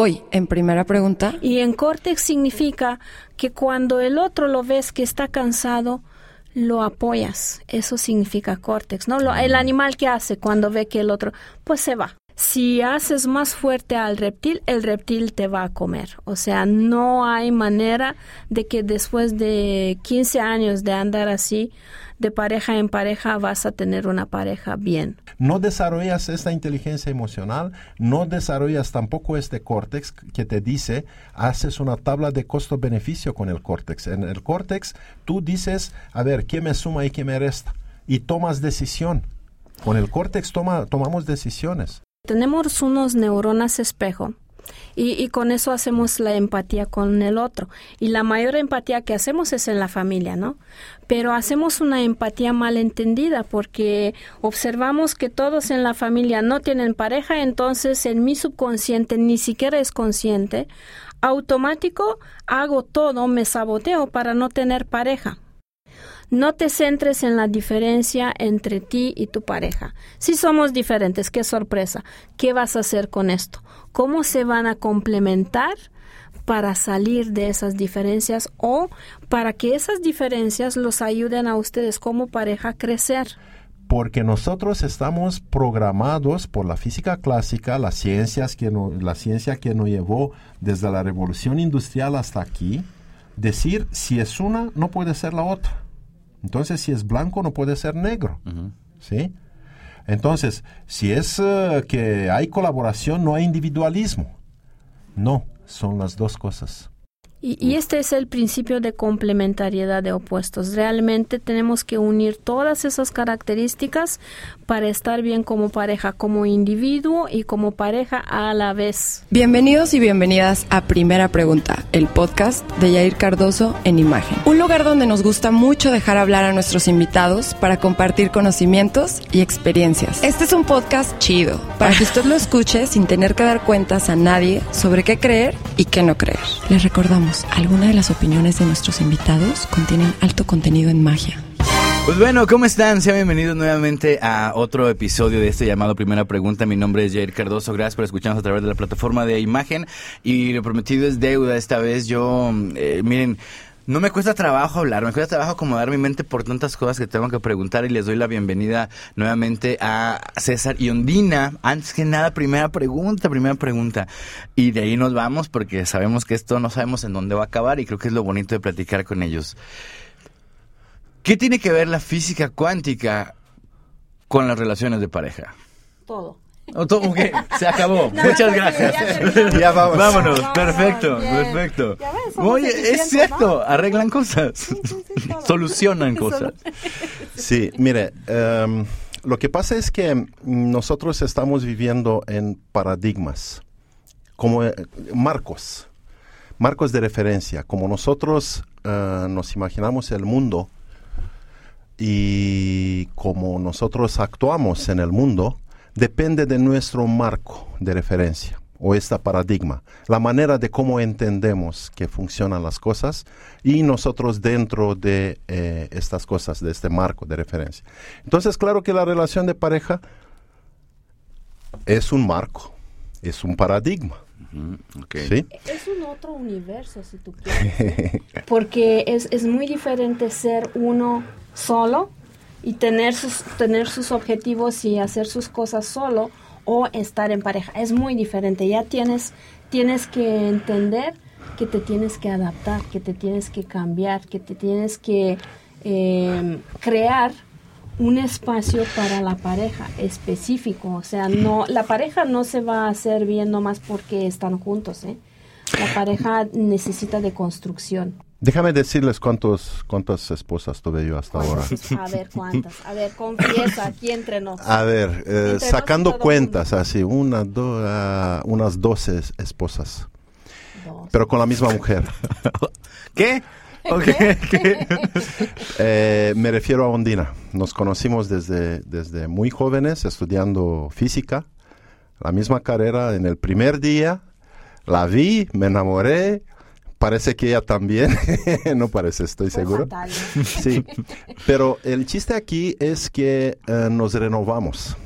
Hoy, en primera pregunta. Y en córtex significa que cuando el otro lo ves que está cansado, lo apoyas. Eso significa córtex, ¿no? Lo, el animal que hace cuando ve que el otro, pues se va. Si haces más fuerte al reptil, el reptil te va a comer. O sea, no hay manera de que después de 15 años de andar así, de pareja en pareja, vas a tener una pareja bien. No desarrollas esta inteligencia emocional, no desarrollas tampoco este córtex que te dice, haces una tabla de costo-beneficio con el córtex. En el córtex tú dices, a ver, ¿qué me suma y qué me resta? Y tomas decisión. Con el córtex toma, tomamos decisiones. Tenemos unos neuronas espejo y, con eso hacemos la empatía con el otro. Y la mayor empatía que hacemos es en la familia, ¿no? Pero hacemos una empatía mal entendida porque observamos que todos en la familia no tienen pareja, entonces en mi subconsciente ni siquiera es consciente. Automático hago todo, me saboteo para no tener pareja. No te centres en la diferencia entre ti y tu pareja. Si somos diferentes, qué sorpresa. ¿Qué vas a hacer con esto? ¿Cómo se van a complementar? para salir de esas diferencias o para que esas diferencias los ayuden a ustedes como pareja a crecer porque nosotros estamos programados por la física clásica, las ciencias que la ciencia que nos llevó desde la revolución industrial hasta aquí, decir si es una no puede ser la otra. Entonces, si es blanco, no puede ser negro. ¿Sí? Entonces, si es eh, que hay colaboración, no hay individualismo. No, son las dos cosas. Y, este es el principio de complementariedad de opuestos. Realmente tenemos que unir todas esas características para estar bien como pareja, como individuo y como pareja a la vez. Bienvenidos y bienvenidas a Primera Pregunta, el podcast de Yair Cardoso en Imagen. Un lugar donde nos gusta mucho dejar hablar a nuestros invitados para compartir conocimientos y experiencias. Este es un podcast chido, para que usted lo escuche sin tener que dar cuentas a nadie sobre qué creer y qué no creer. Les recordamos algunas de las opiniones de nuestros invitados contienen alto contenido en magia. Pues bueno, ¿cómo están? Sean bienvenidos nuevamente a otro episodio de este llamado Primera Pregunta. Mi nombre es Jair Cardoso. Gracias por escucharnos a través de la plataforma de imagen. Y lo prometido es deuda. Esta vez yo, eh, miren, no me cuesta trabajo hablar, me cuesta trabajo acomodar mi mente por tantas cosas que tengo que preguntar y les doy la bienvenida nuevamente a César y Ondina. Antes que nada, primera pregunta, primera pregunta. Y de ahí nos vamos porque sabemos que esto no sabemos en dónde va a acabar y creo que es lo bonito de platicar con ellos. ¿Qué tiene que ver la física cuántica con las relaciones de pareja? Todo. Se acabó. Muchas gracias. Ya, Vámonos. perfecto, perfecto. Oye, es cierto, arreglan cosas, solucionan cosas. Sí, mire, em, lo que pasa es que nosotros estamos viviendo en paradigmas, como eh, marcos, marcos de referencia, como nosotros eh, nos imaginamos el mundo y como nosotros actuamos en el mundo depende de nuestro marco de referencia o este paradigma, la manera de cómo entendemos que funcionan las cosas y nosotros dentro de eh, estas cosas, de este marco de referencia. Entonces, claro que la relación de pareja es un marco, es un paradigma. Es un otro universo, si tú quieres. Porque es, es muy diferente ser uno solo y tener sus, tener sus objetivos y hacer sus cosas solo o estar en pareja. Es muy diferente. Ya tienes, tienes que entender que te tienes que adaptar, que te tienes que cambiar, que te tienes que em, crear un espacio para la pareja específico. O sea, no, la pareja no se va a hacer bien nomás porque están juntos. ¿eh? La pareja necesita de construcción. Déjame decirles cuántos, cuántas esposas tuve yo hasta ahora. A ver, ¿cuántas? A ver, confiesa, aquí entre nos. A ver, eh, sacando cuentas, así, una, do, uh, unas doce esposas. Pero con la misma mujer. ¿Qué? Okay. eh, me refiero a Ondina. Nos conocimos desde, desde muy jóvenes, estudiando física, la misma carrera. En el primer día la vi, me enamoré, Parece que ella también, no parece, estoy seguro. Sí, pero el chiste aquí es que eh, nos renovamos.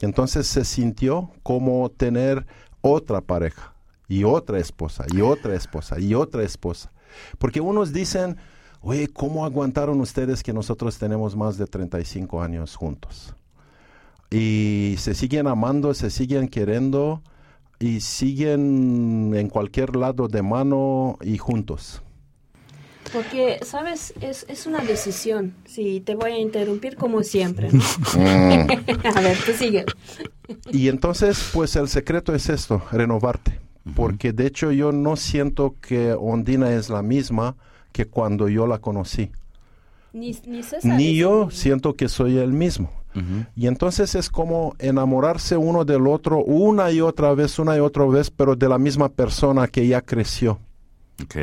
Entonces se sintió como tener otra pareja. y otra esposa, y otra esposa, y otra esposa. Porque unos dicen, oye, ¿cómo aguantaron ustedes que nosotros tenemos más de 35 años juntos? Y se siguen amando, se siguen queriendo y siguen en cualquier lado de mano y juntos. Porque, ¿sabes? Es, es una decisión. Sí, te voy a interrumpir como siempre. ¿no? a ver, tú sigue. Y entonces, pues el secreto es esto, renovarte. Porque de hecho yo no siento que Ondina es la misma que cuando yo la conocí. Ni, ni, César Ni yo siento que soy el mismo. Y entonces es como enamorarse uno del otro una y otra vez, una y otra vez, pero de la misma persona que ya creció. Ok.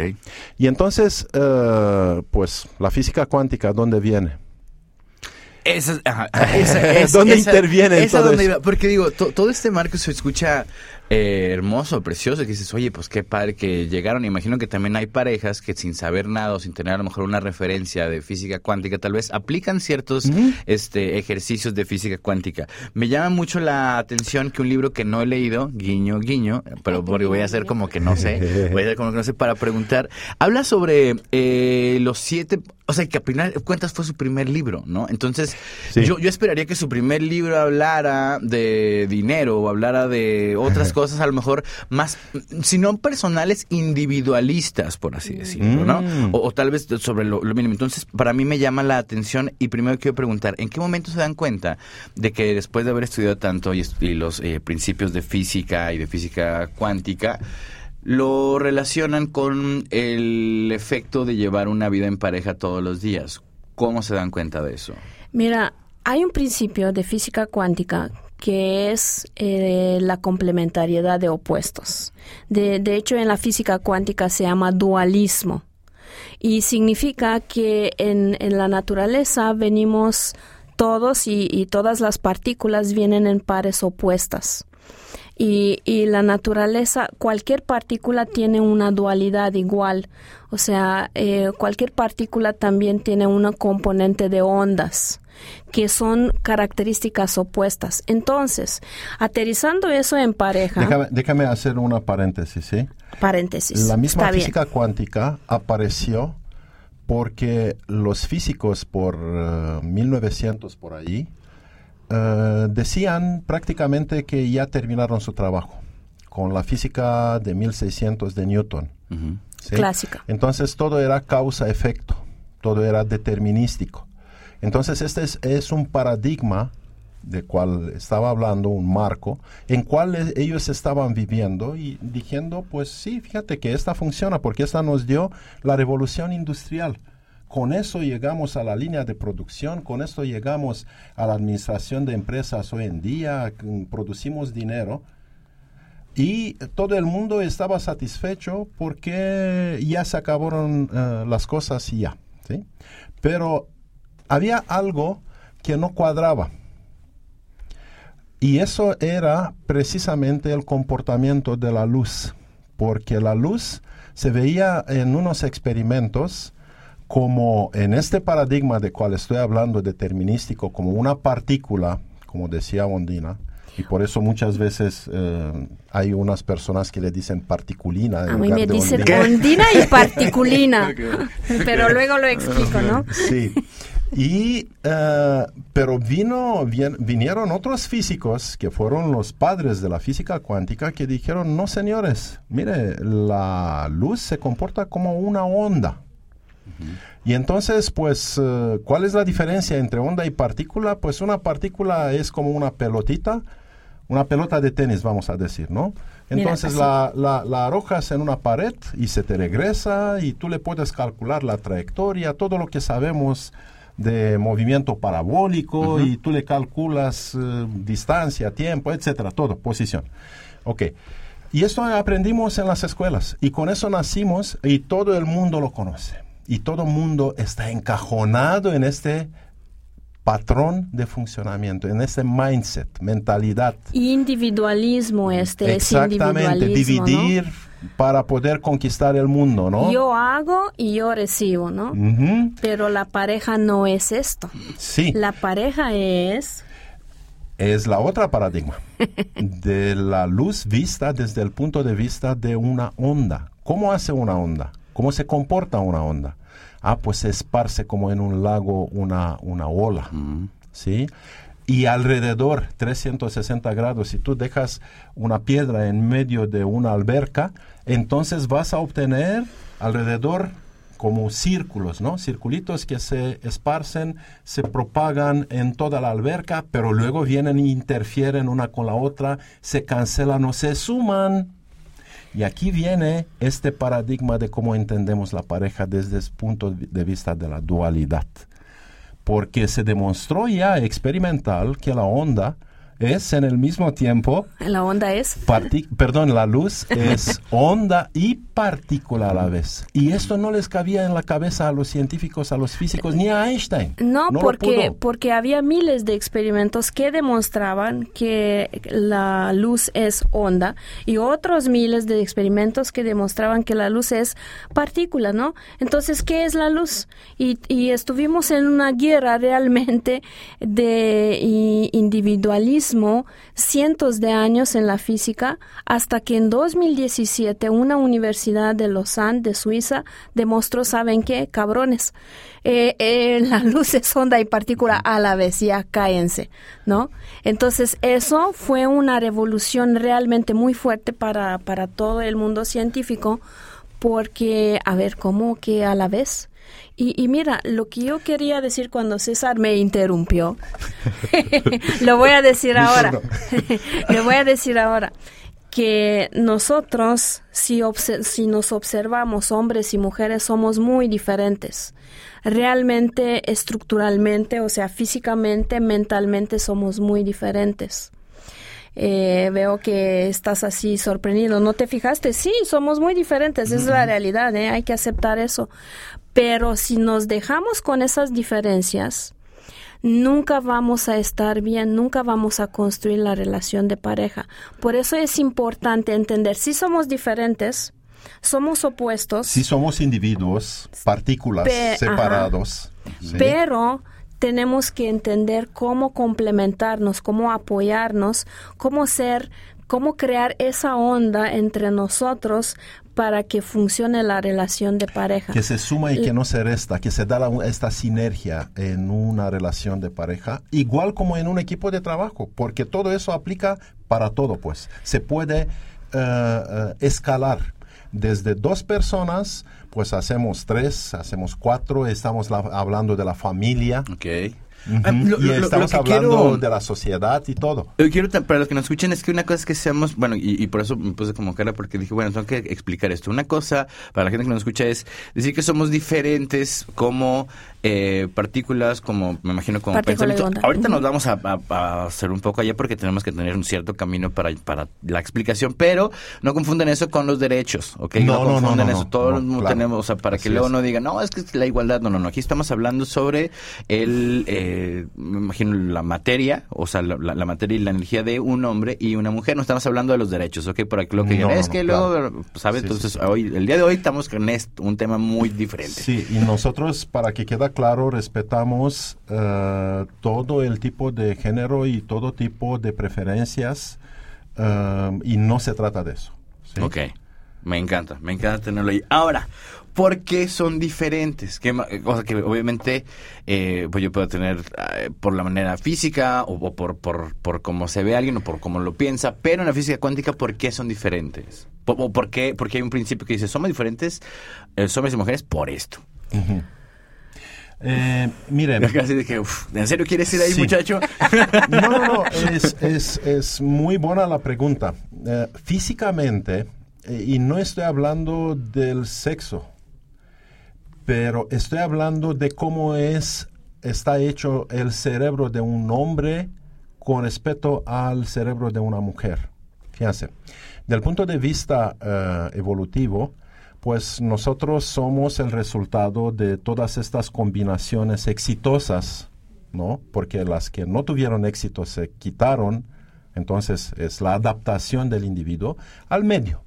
Y entonces, eh, pues, la física cuántica, ¿dónde viene? Esa, ajá, esa- es- ¿Dónde esa- interviene esa todo donde eso? Porque digo, to- todo este marco se escucha eh, hermoso, precioso, que dices, oye, pues qué padre que llegaron. Imagino que también hay parejas que sin saber nada o sin tener a lo mejor una referencia de física cuántica, tal vez aplican ciertos este, ejercicios de física cuántica. Me llama mucho la atención que un libro que no he leído, guiño, guiño, pero porque voy a hacer como que no sé, voy a hacer como que no sé para preguntar, habla sobre eh, los siete, o sea, que a final de cuentas fue su primer libro, ¿no? Entonces, Sí. yo, yo esperaría que su primer libro hablara de dinero o hablara de otras cosas, a lo mejor más, si no personales, individualistas, por así decirlo, ¿no? Mm. O, o tal vez sobre lo, lo mínimo. Entonces, para mí me llama la atención y primero quiero preguntar, ¿en qué momento se dan cuenta de que después de haber estudiado tanto y, y los eh, principios de física y de física cuántica, lo relacionan con el efecto de llevar una vida en pareja todos los días? ¿Cómo se dan cuenta de eso? Mira, hay un principio de física cuántica que es eh, la complementariedad de opuestos. De, de hecho, en la física cuántica se llama dualismo y significa que en, en la naturaleza venimos todos y, y todas las partículas vienen en pares opuestas. Y, y la naturaleza, cualquier partícula tiene una dualidad igual. O sea, eh, cualquier partícula también tiene una componente de ondas que son características opuestas. Entonces, aterrizando eso en pareja, Déjame, déjame hacer una paréntesis, ¿sí? paréntesis, La misma está bien. física cuántica apareció porque los físicos por eh, 1900 por ahí eh, decían prácticamente que ya terminaron su trabajo con la física de 1600 de Newton. ¿sí? Clásica. Entonces todo era causa-efecto, todo era determinístico. Entonces este es, es un paradigma de cual estaba hablando, un marco, en cual e- ellos estaban viviendo y diciendo, pues sí, fíjate que esta funciona porque esta nos dio la revolución industrial. Con eso llegamos a la línea de producción, con esto llegamos a la administración de empresas hoy en día, producimos dinero. Y todo el mundo estaba satisfecho porque ya se acabaron eh, las cosas y ya. ¿sí? Pero había algo que no cuadraba. Y eso era precisamente el comportamiento de la luz. Porque la luz se veía en unos experimentos como en este paradigma de cual estoy hablando determinístico, como una partícula, como decía Ondina, y por eso muchas veces eh, hay unas personas que le dicen particulina. en A mí lugar me de dicen ondina. ondina y particulina, pero luego lo explico, ¿no? Sí. Y, eh, pero vino, vien- vinieron otros físicos que fueron los padres de la física cuántica que dijeron, no señores, mire, la luz se comporta como una onda. Y entonces, pues, eh, ¿cuál es la diferencia entre onda y partícula? Pues una partícula es como una pelotita, una pelota de tenis, vamos a decir, ¿no? Mira, Entonces así. la, la, la arrojas en una pared y se te regresa y tú le puedes calcular la trayectoria, todo lo que sabemos de movimiento parabólico y tú le calculas eh, distancia, tiempo, etcétera, todo, posición. Ok. Y esto aprendimos en las escuelas y con eso nacimos y todo el mundo lo conoce. Y todo el mundo está encajonado en este patrón de funcionamiento, en este mindset, mentalidad. Individualismo este Exactamente, es individualismo, ¿no? dividir para poder conquistar el mundo, ¿no? Yo hago y yo recibo, ¿no? Pero la pareja no es esto. Sí. La pareja es Es la otra paradigma de la luz vista desde el punto de vista de una onda. ¿Cómo hace una onda? ¿Cómo se comporta una onda? Ah, pues se esparce como en un lago una, una ola, ¿sí? Y alrededor, 360 grados, si tú dejas una piedra en medio de una alberca, entonces vas a obtener alrededor como círculos, ¿no? Circulitos que se esparcen, se propagan en toda la alberca, pero luego vienen e interfieren una con la otra, se cancelan o se suman. Y aquí viene este paradigma de cómo entendemos la pareja desde el punto de vista de la dualidad. Porque se demostró ya experimental que la onda es en el mismo tiempo... La onda es... Perdón, la luz es onda y partícula a la vez. Y esto no les cabía en la cabeza a los científicos, a los físicos, ni a Einstein. No, porque, porque había miles de experimentos que demostraban que la luz es onda y otros miles de experimentos que demostraban que la luz es partícula, ¿no? Entonces, ¿qué es la luz? Y, y estuvimos en una guerra realmente de individualismo cientos de años en la física hasta que en 2017 una universidad de Lausanne, de Suiza, demostró, ¿saben qué? Cabrones, eh, eh, la luz es onda y partícula a la vez, ya cállense, ¿no? Entonces eso fue una revolución realmente muy fuerte para, para todo el mundo científico porque, a ver, ¿cómo que a la vez? Y, mira, lo que yo quería decir cuando César me interrumpió, lo voy a decir ahora, lo voy a decir ahora, que nosotros, si, si nos observamos, hombres y mujeres, somos muy diferentes. Realmente, estructuralmente, o sea, físicamente, mentalmente, somos muy diferentes. Eh, veo que estás así sorprendido. ¿No te fijaste? Sí, somos muy diferentes, es la realidad, ¿eh? hay que aceptar eso. Pero si nos dejamos con esas diferencias, nunca vamos a estar bien, nunca vamos a construir la relación de pareja. Por eso es importante entender si somos diferentes, somos opuestos. Si somos individuos, partículas separados. Pero tenemos que entender cómo complementarnos, cómo apoyarnos, cómo ser, cómo crear esa onda entre nosotros para que funcione la relación de pareja. Que se suma y que no se resta, que se da esta sinergia en una relación de pareja, igual como en un equipo de trabajo, porque todo eso aplica para todo, pues. Se puede eh, eh, escalar desde dos personas, pues hacemos tres, hacemos cuatro, estamos hablando de la familia. Okay. Ah, y estamos hablando de la sociedad y todo. Lo que quiero, para los que nos escuchen, es que una cosa es que seamos, bueno, y, por eso me puse como cara, porque dije, bueno, tengo que explicar esto. Una cosa, para la gente que nos escucha, es decir que somos diferentes como eh, partículas, como me imagino como pensamiento. Ahorita nos vamos a, hacer un poco allá porque tenemos que tener un cierto camino para, para la explicación, pero no confunden eso con los derechos, ¿ok? No, no confunden eso. Todos tenemos, o sea, para que luego no digan, no, es que es la igualdad. No, no, no. Aquí estamos hablando sobre el, eh, me imagino, la materia, o sea, la, materia y la energía de un hombre y una mujer. No estamos hablando de los derechos, ¿ok? Por aquí lo que es que luego, ¿sabes? Entonces, hoy, el día de hoy estamos con un tema muy diferente. Sí, y nosotros, para que quede claro, respetamos eh, todo el tipo de género y todo tipo de preferencias eh, y no se trata de eso. Ok, me encanta, me encanta tenerlo ahí. Ahora, ¿por qué son diferentes? Que, cosa que obviamente eh, pues yo puedo tener por la manera física o, por, por, por cómo se ve alguien o por cómo lo piensa, pero en la física cuántica, ¿por qué son diferentes? ¿O por qué? Porque hay un principio que dice, somos diferentes, hombres y mujeres, por esto. Eh, miren. ¿en serio quieres ir ahí, muchacho? no, no, no, es, muy buena la pregunta. Eh, físicamente, eh, y no estoy hablando del sexo, pero estoy hablando de cómo es, está hecho el cerebro de un hombre con respecto al cerebro de una mujer. Fíjense, del punto de vista eh, evolutivo, pues nosotros somos el resultado de todas estas combinaciones exitosas, ¿no? Porque las que no tuvieron éxito se quitaron, entonces es la adaptación del individuo al medio.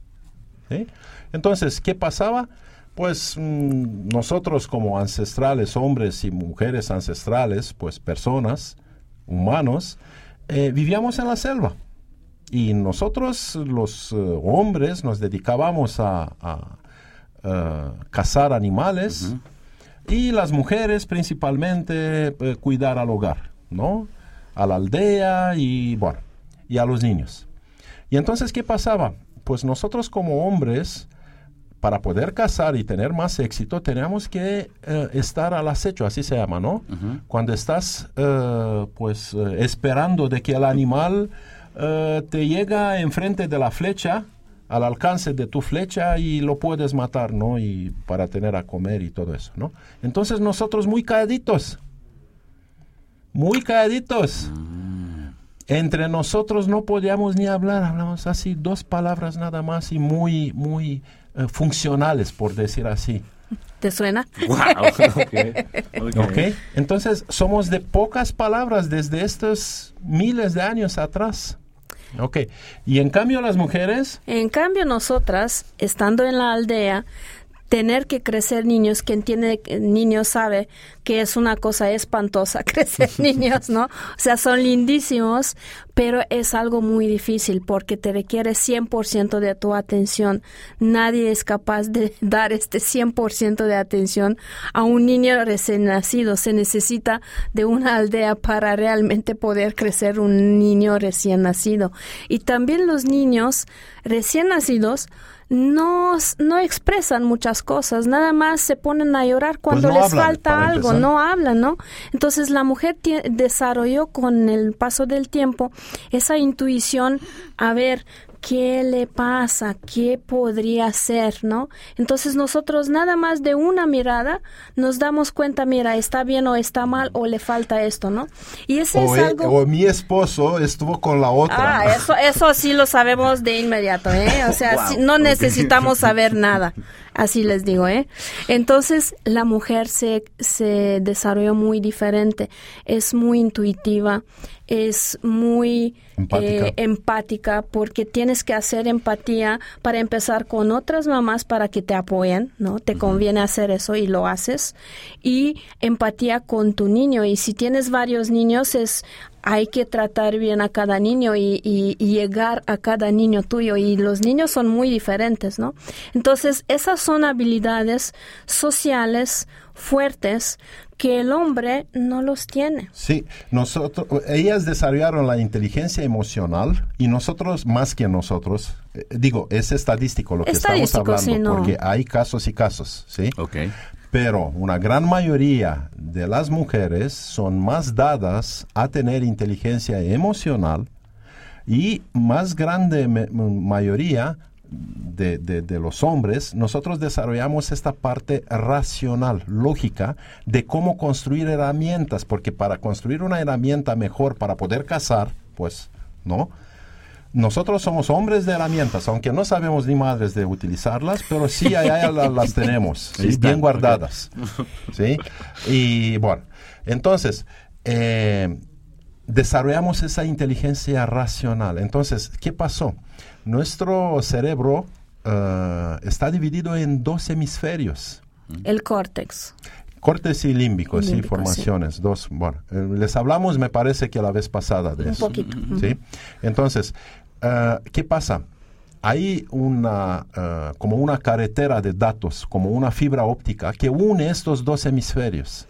Entonces, ¿qué pasaba? Pues mm, nosotros como ancestrales, hombres y mujeres ancestrales, pues personas, humanos, eh, vivíamos en la selva. Y nosotros, los eh, hombres, nos dedicábamos a, eh, cazar animales y las mujeres principalmente eh, cuidar al hogar, ¿no? A la aldea y, bueno, y a los niños. Y entonces, ¿qué pasaba? Pues nosotros como hombres, para poder cazar y tener más éxito, teníamos que eh, estar al acecho, así se llama, ¿no? Cuando estás, eh, pues, eh, esperando de que el animal te llega enfrente de la flecha, al alcance de tu flecha y lo puedes matar, ¿no? Y para tener a comer y todo eso, ¿no? Entonces nosotros muy calladitos, muy calladitos. Entre nosotros no podíamos ni hablar, hablamos así dos palabras nada más y muy, muy eh, funcionales, por decir así. ¿Te suena? Wow. Entonces somos de pocas palabras desde estos miles de años atrás. Ok. Y en cambio las mujeres, En cambio, nosotras, estando en la aldea, tener que crecer niños, quien tiene niños sabe que es una cosa espantosa crecer niños, ¿no? O sea, son lindísimos, pero es algo muy difícil porque te requiere 100% de tu atención. Nadie es capaz de dar este 100% de atención a un niño recién nacido. Se necesita de una aldea para realmente poder crecer un niño recién nacido. Y también los niños recién nacidos no, no expresan muchas cosas, nada más se ponen a llorar cuando Pues no les hablan, falta algo, empezar. no hablan, ¿no? Entonces la mujer desarrolló con el paso del tiempo esa intuición a ver qué le pasa, qué podría ser, ¿no? Entonces nosotros nada más de una mirada nos damos cuenta, mira, está bien o está mal o le falta esto, ¿no? Y ese o, es e- algo... o mi esposo estuvo con la otra. Ah, eso, eso sí lo sabemos de inmediato, ¿eh? O sea, Wow, sí, no necesitamos saber nada, así les digo, ¿eh? Entonces, la mujer se, se desarrolló muy diferente, es muy intuitiva, es muy Empática. eh, empática, porque tienes que hacer empatía para empezar con otras mamás para que te apoyen, ¿no? Te conviene hacer eso y lo haces. Y empatía con tu niño. Y si tienes varios niños, es hay que tratar bien a cada niño y, y- y llegar a cada niño tuyo. Y los niños son muy diferentes, ¿no? Entonces, esas son habilidades sociales fuertes que el hombre no los tiene. Sí, nosotros, ellas desarrollaron la inteligencia emocional y nosotros más que nosotros, eh, digo, es estadístico lo que Estadístico, estamos hablando, sí, no. porque hay casos y casos, ¿sí? Ok. Pero una gran mayoría de las mujeres son más dadas a tener inteligencia emocional y más grande mayoría de, de- de los hombres, nosotros desarrollamos esta parte racional, lógica, de cómo construir herramientas, porque para construir una herramienta mejor para poder cazar, pues, ¿no? Nosotros somos hombres de herramientas, aunque no sabemos ni madres de utilizarlas, pero sí allá la- las tenemos, ¿sí? están, bien guardadas. ¿sí? Y bueno, entonces, eh, desarrollamos esa inteligencia racional. Entonces, ¿qué pasó? Nuestro cerebro eh, está dividido en dos hemisferios. El córtex. Cortes y límbicos, sí, Límbico, sí. formaciones, dos. Bueno, eh, les hablamos, me parece que la vez pasada de Un eso. poquito. ¿sí? Entonces, eh, ¿qué pasa? Hay una, eh, como una carretera de datos, como una fibra óptica que une estos dos hemisferios.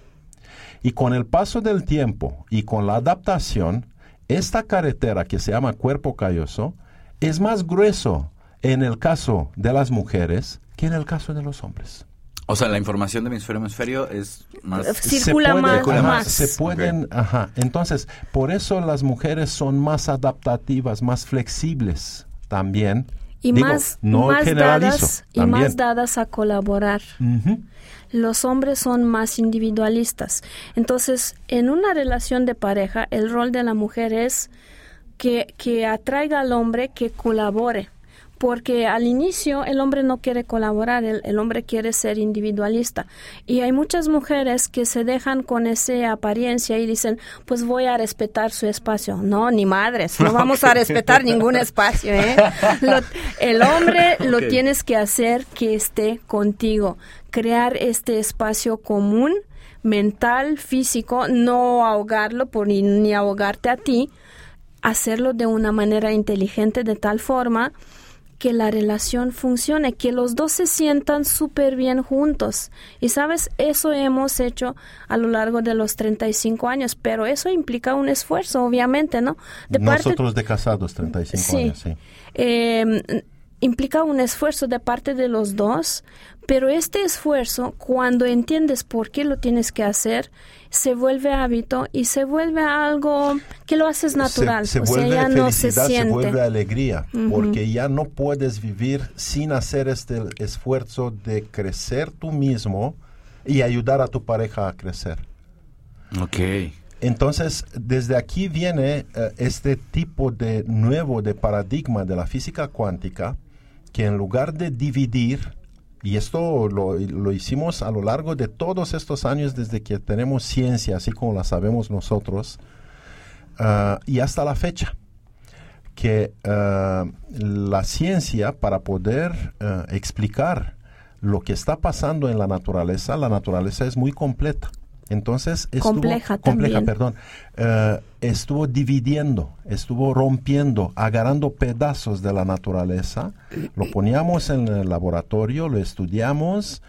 Y con el paso del tiempo y con la adaptación, esta carretera que se llama cuerpo calloso es más grueso en el caso de las mujeres que en el caso de los hombres. O sea, la información de hemisferio a hemisferio es más... Eh, Circula más, circula más. Se pueden, ajá. Entonces, por eso las mujeres son más adaptativas, más flexibles también. Y Digo, más, no más generalizo, dadas y también. más dadas a colaborar. Los hombres son más individualistas. Entonces, en una relación de pareja, el rol de la mujer es que, que atraiga al hombre que colabore. Porque al inicio el hombre no quiere colaborar, el, el hombre quiere ser individualista. Y hay muchas mujeres que se dejan con esa apariencia y dicen, pues voy a respetar su espacio. No, ni madres, no vamos a respetar ningún espacio. ¿eh? Lo- el hombre lo tienes que hacer que esté contigo, crear este espacio común, mental, físico, no ahogarlo por ni, ni ahogarte a ti, hacerlo de una manera inteligente de tal forma que la relación funcione, que los dos se sientan súper bien juntos. Y sabes, eso hemos hecho a lo largo de los 35 años, pero eso implica un esfuerzo, obviamente, ¿no? De Nosotros de casados, 35 años, sí. Eh, implica un esfuerzo de parte de los dos, pero este esfuerzo, cuando entiendes por qué lo tienes que hacer, se vuelve hábito y se vuelve algo que lo haces natural. Se, vuelve ya felicidad, no se, siente. se vuelve alegría, porque ya no puedes vivir sin hacer este esfuerzo de crecer tú mismo y ayudar a tu pareja a crecer. Ok. Entonces, desde aquí viene eh, este tipo de nuevo de paradigma de la física cuántica, que en lugar de dividir, y esto lo, hicimos a lo largo de todos estos años desde que tenemos ciencia, así como la sabemos nosotros, ah, y hasta la fecha, que ah, la ciencia para poder ah, explicar lo que está pasando en la naturaleza, la naturaleza es muy completa. Entonces estuvo compleja, compleja perdón, eh, estuvo dividiendo, estuvo rompiendo, agarrando pedazos de la naturaleza. Lo poníamos en el laboratorio, lo estudiamos,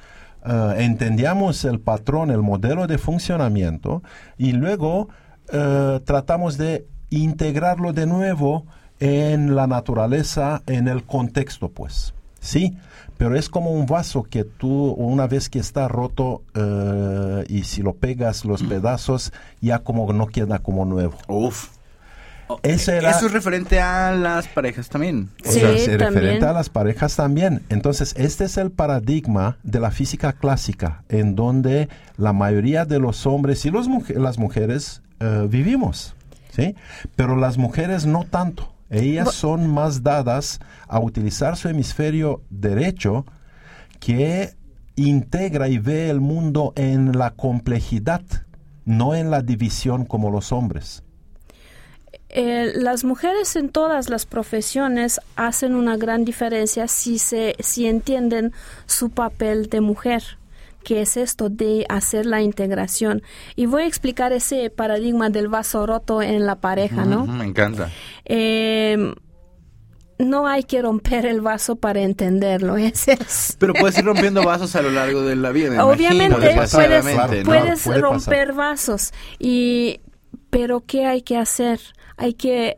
uh, entendíamos el patrón, el modelo de funcionamiento y luego eh, tratamos de integrarlo de nuevo en la naturaleza, en el contexto, pues. Sí, pero es como un vaso que tú, una vez que está roto eh, y si lo pegas los pedazos, ya como no queda como nuevo. Uf. Eso es referente a las parejas también. sí, es referente a las parejas también. Entonces, este es el paradigma de la física clásica, en donde la mayoría de los hombres y los las mujeres eh, vivimos. ¿sí? Pero las mujeres no tanto. Ellas son más dadas a utilizar su hemisferio derecho que integra y ve el mundo en la complejidad, no en la división como los hombres. Eh, las mujeres en todas las profesiones hacen una gran diferencia si se si entienden su papel de mujer que es esto de hacer la integración. Y voy a explicar ese paradigma del vaso roto en la pareja, ¿no? me encanta. Eh, no hay que romper el vaso para entenderlo. Pero puedes ir rompiendo vasos a lo largo de la vida. Obviamente puedes, romper vasos. Y, pero ¿qué hay que hacer? Hay que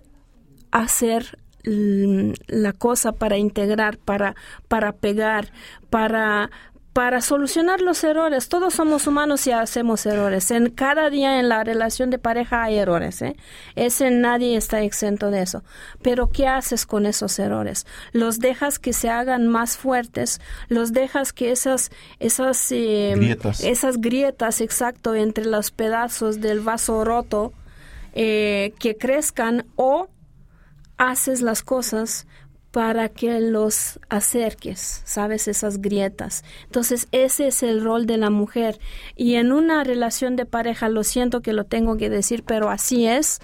hacer la cosa para integrar, para, para pegar, para, para solucionar los errores. Todos somos humanos y hacemos errores. En cada día en la relación de pareja hay errores. ¿eh? Ese nadie está exento de eso. Pero ¿qué haces con esos errores? Los dejas que se hagan más fuertes. Los dejas que esas esas eh, grietas. esas grietas, exacto, entre los pedazos del vaso roto eh, que crezcan o haces las cosas para que los acerques, ¿sabes? Esas grietas. Entonces, ese es el rol de la mujer. Y en una relación de pareja, lo siento que lo tengo que decir, pero así es.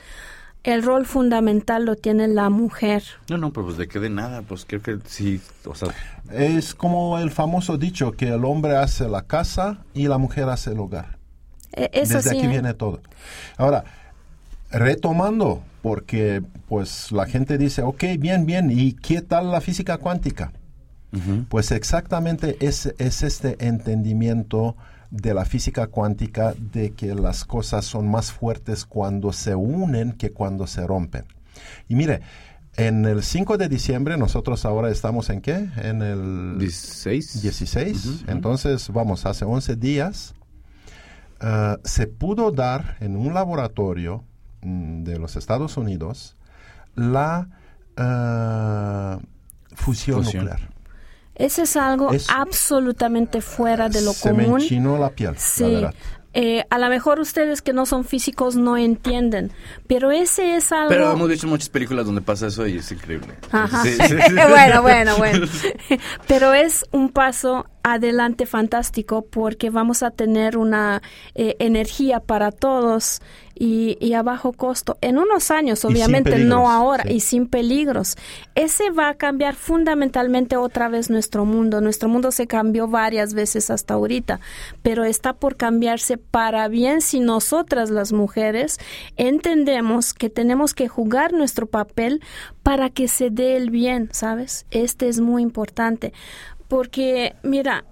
El rol fundamental lo tiene la mujer. No, no, pues de qué de nada, pues creo que sí, o sea... Es como el famoso dicho que el hombre hace la casa y la mujer hace el hogar. E, eso Desde aquí ¿eh? viene todo. Ahora, retomando, porque pues la gente dice, ok, bien, bien, ¿y qué tal la física cuántica? Pues exactamente es, es este entendimiento de la física cuántica de que las cosas son más fuertes cuando se unen que cuando se rompen. Y mire, en el 5 de diciembre, nosotros ahora estamos en qué? En el 16. 16. Entonces, vamos, hace 11 días uh, se pudo dar en un laboratorio de los Estados Unidos la uh, fusión, nuclear. Ese es algo absolutamente fuera de lo se común. Me enchinó la piel. Sí. Eh, a lo mejor ustedes que no son físicos no entienden, pero ese es algo... Pero hemos visto muchas películas donde pasa eso y es increíble. Ajá. Sí, sí, sí. bueno, bueno, bueno. pero es un paso adelante fantástico porque vamos a tener una eh, energía para todos y, a bajo costo. En unos años, obviamente, no ahora, y sin peligros. Ese va a cambiar fundamentalmente otra vez nuestro mundo. Nuestro mundo se cambió varias veces hasta ahorita, pero está por cambiarse para bien si nosotras las mujeres entendemos que tenemos que jugar nuestro papel para que se dé el bien, ¿sabes? Este es muy importante porque, mira,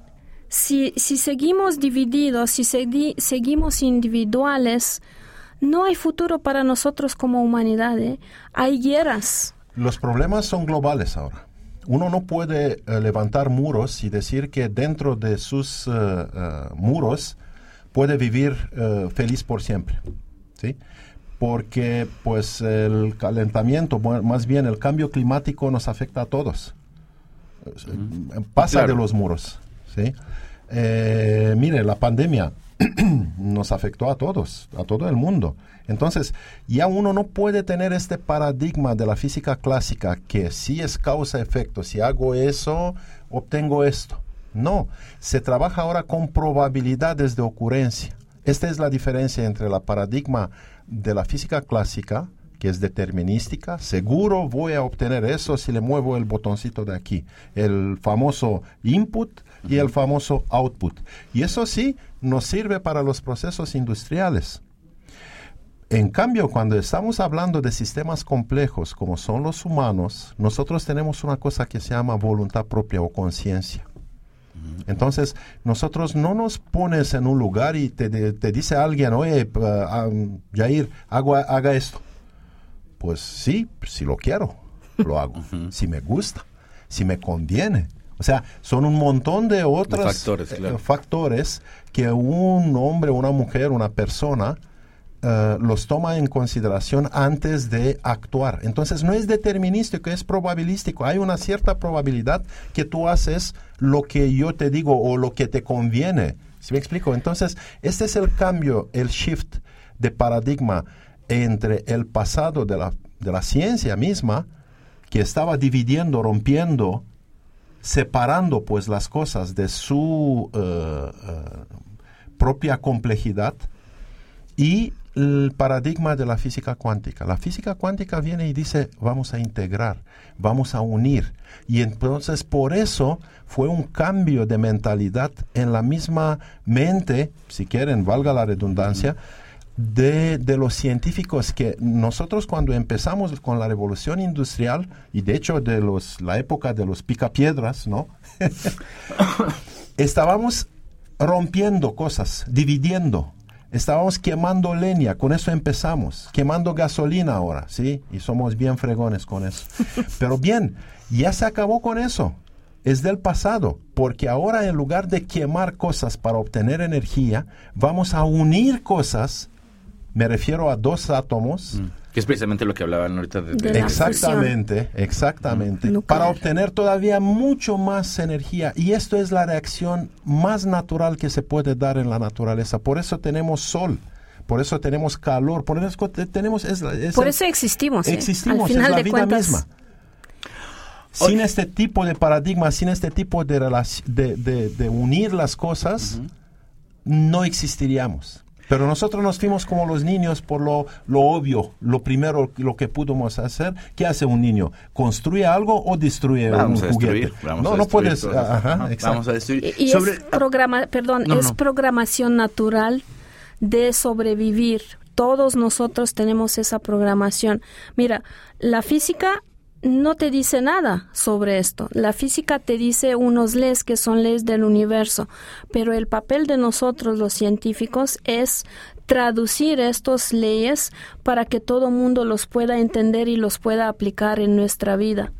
si, si seguimos divididos, si seguimos individuales, no hay futuro para nosotros como humanidad. ¿eh? Hay guerras. Los problemas son globales ahora. Uno no puede eh, levantar muros y decir que dentro de sus eh, muros puede vivir feliz por siempre. ¿sí? Porque pues el calentamiento, más bien el cambio climático nos afecta a todos. Pasa de los muros. ¿sí? mire, la pandemia nos afectó a todos, a todo el mundo. Entonces, ya uno no puede tener este paradigma de la física clásica que si es causa-efecto, si hago eso, obtengo esto. No, se trabaja ahora con probabilidades de ocurrencia. Esta es la diferencia entre la paradigma de la física clásica, que es determinística, seguro voy a obtener eso si le muevo el botoncito de aquí, el famoso input y el famoso output. Y eso sí nos sirve para los procesos industriales. En cambio, cuando estamos hablando de sistemas complejos como son los humanos, nosotros tenemos una cosa que se llama voluntad propia o conciencia. Entonces, nosotros no nos pones en un lugar y te, dice alguien, oye, uh, Jair, haga esto. Pues sí, si lo quiero, lo hago. Si me gusta, si me conviene. O sea, son un montón de otros eh, factores, que un hombre, una mujer, una persona eh, los toma en consideración antes de actuar. Entonces no es determinístico, es probabilístico. Hay una cierta probabilidad que tú haces lo que yo te digo o lo que te conviene. ¿Sí me explico? Entonces, este es el cambio, el shift de paradigma entre el pasado de la, de la ciencia misma, que estaba dividiendo, rompiendo separando pues las cosas de su eh, eh, propia complejidad y el paradigma de la física cuántica. La física cuántica viene y dice, vamos a integrar, vamos a unir. Y entonces por eso fue un cambio de mentalidad en la misma mente, si quieren, valga la redundancia, de, de, los científicos que nosotros cuando empezamos con la revolución industrial y de hecho de los, la época de los picapiedras, ¿no? estábamos rompiendo cosas, dividiendo, estábamos quemando leña, con eso empezamos, quemando gasolina ahora, ¿sí? Y somos bien fregones con eso. Pero bien, ya se acabó con eso. Es del pasado, porque ahora en lugar de quemar cosas para obtener energía, vamos a unir cosas me refiero a dos átomos. Mm. Que es precisamente lo que hablaban ahorita de... exactamente, exactamente. Mm. Para obtener todavía mucho más energía. Y esto es la reacción más natural que se puede dar en la naturaleza. Por eso tenemos sol. Por eso tenemos calor, por eso tenemos... por eso existimos. ¿eh? Existimos, es la vida misma. Sin este tipo de paradigma, sin este tipo de, de, de, unir las cosas, no existiríamos. Pero nosotros nos fuimos como los niños por lo, lo obvio, lo primero, lo que pudimos hacer. ¿Qué hace un niño? ¿Construye algo o destruye vamos un a juguete? no, no puedes. vamos a destruir. Y, es, programa, perdón, es programación natural de sobrevivir. Todos nosotros tenemos esa programación. Mira, la física no te dice nada sobre esto. La física te dice unos leyes que son leyes del universo, pero el papel de nosotros los científicos es traducir estas leyes para que todo mundo los pueda entender y los pueda aplicar en nuestra vida.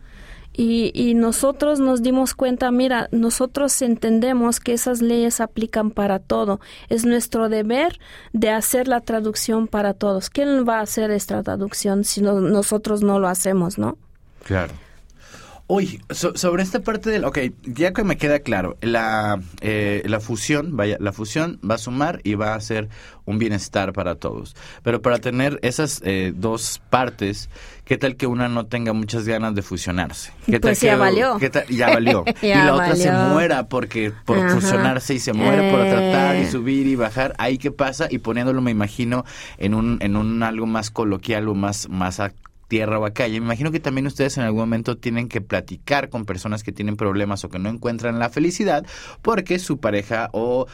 Y, y, nosotros nos dimos cuenta, mira, nosotros entendemos que esas leyes aplican para todo. Es nuestro deber de hacer la traducción para todos. ¿Quién va a hacer esta traducción si nosotros no lo hacemos, no? Claro. Oye, sobre esta parte del, ok, ya que me queda claro, la, eh, la fusión, vaya, la fusión va a sumar y va a ser un bienestar para todos. Pero para tener esas eh, dos partes, ¿qué tal que una no tenga muchas ganas de fusionarse? ¿Qué pues tal ya que, valió. ¿qué tal? Ya valió. y la otra se muera porque por Ajá. fusionarse y se muere por tratar y Eh. subir y bajar. Ahí qué pasa y poniéndolo me imagino en un en un algo más coloquial o más más tierra o a calle. Me imagino que también ustedes en algún momento tienen que platicar con personas que tienen problemas o que no encuentran la felicidad porque su pareja o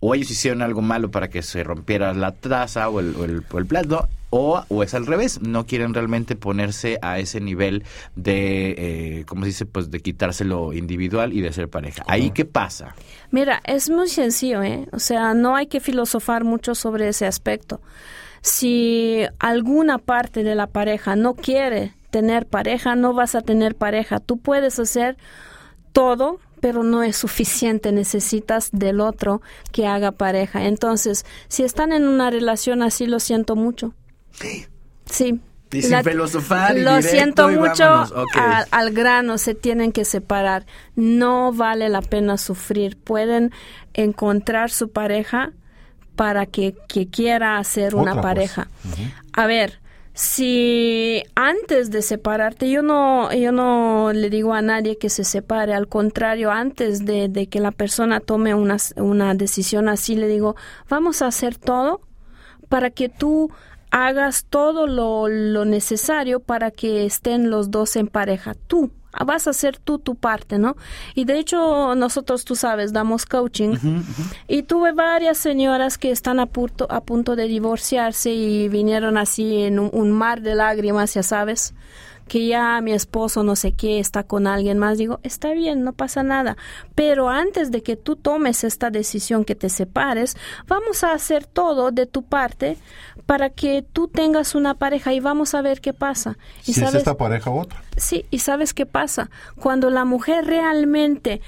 o ellos hicieron algo malo para que se rompiera la taza o el, o el, o el plato, o, o es al revés, no quieren realmente ponerse a ese nivel de, eh, ¿cómo se dice? Pues de quitárselo individual y de ser pareja. ¿Ahí qué pasa? Mira, es muy sencillo, ¿eh? O sea, no hay que filosofar mucho sobre ese aspecto. Si alguna parte de la pareja no quiere tener pareja, no vas a tener pareja. Tú puedes hacer todo, pero no es suficiente. Necesitas del otro que haga pareja. Entonces, si están en una relación así, lo siento mucho. Sí. Y sin filosofar y Lo siento mucho. al grano se tienen que separar. No vale la pena sufrir. Pueden encontrar su pareja para que, que quiera hacer una pareja. A ver, si antes de separarte, yo no, yo no le digo a nadie que se separe, al contrario, antes de, de que la persona tome una, una decisión así, le digo, vamos a hacer todo para que tú hagas todo lo, lo necesario para que estén los dos en pareja. Tú, vas a hacer tú tu parte, ¿no? Y de hecho nosotros, tú sabes, damos coaching. Y tuve varias señoras que están a punto, a punto de divorciarse y vinieron así en un, un mar de lágrimas, ya sabes que ya mi esposo no sé qué está con alguien más, digo, está bien, no pasa nada, pero antes de que tú tomes esta decisión que te separes, vamos a hacer todo de tu parte para que tú tengas una pareja y vamos a ver qué pasa. Y Si es esta pareja otra. Sí, y sabes qué pasa? Cuando la mujer realmente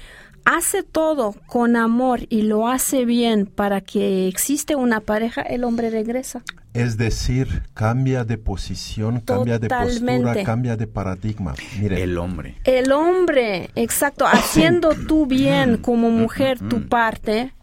hace todo con amor y lo hace bien para que existe una pareja, el hombre regresa. Es decir, cambia de posición, cambia de postura, cambia de paradigma. Mire, El hombre. El hombre, exacto, haciendo tú bien como mujer tu parte,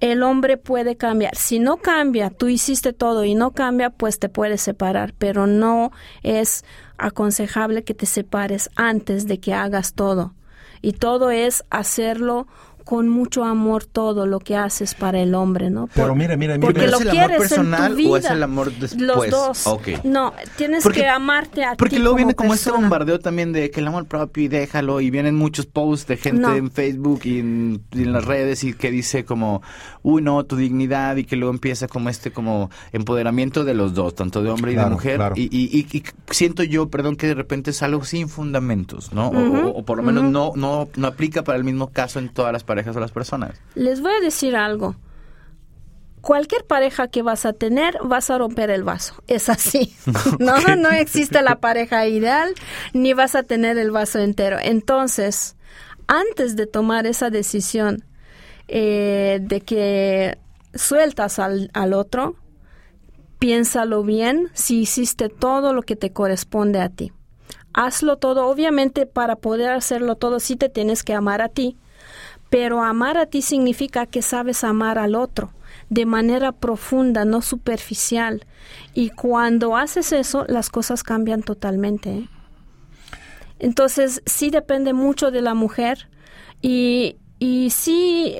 el hombre puede cambiar. Si no cambia, tú hiciste todo y no cambia, pues te puedes separar, pero no es aconsejable que te separes antes de que hagas todo. Y todo es hacerlo con mucho amor todo lo que haces para el hombre, ¿no? Pero mire, mire, mire, porque mire. lo ¿Es el amor personal en tu vida. o es el amor después? Los dos. Ok. No, tienes Porque- que amarte a Porque ti luego como viene como este bombardeo también de que el amor propio y déjalo y vienen muchos posts de gente No. en Facebook y en, y en las redes y que dice como, uy no, tu dignidad y que luego empieza como este como empoderamiento de los dos, tanto de hombre y de mujer claro. y, y- y- y siento yo, perdón, que de repente es algo sin fundamentos, ¿no? O- Ujú, o, o por lo menos no, no, no aplica para el mismo caso en todas las parejas las personas. Les voy a decir algo. Cualquier pareja que vas a tener, vas a romper el vaso. Es así. No, no existe la pareja ideal, ni vas a tener el vaso entero. Entonces, antes de tomar esa decisión eh, de que sueltas al, al otro, piénsalo bien si hiciste todo lo que te corresponde a ti. Hazlo todo. Obviamente, para poder hacerlo todo, sí te tienes que amar a ti. Pero amar a ti significa que sabes amar al otro de manera profunda, no superficial. Y cuando haces eso, las cosas cambian totalmente. ¿eh? Entonces, sí depende mucho de la mujer y, y sí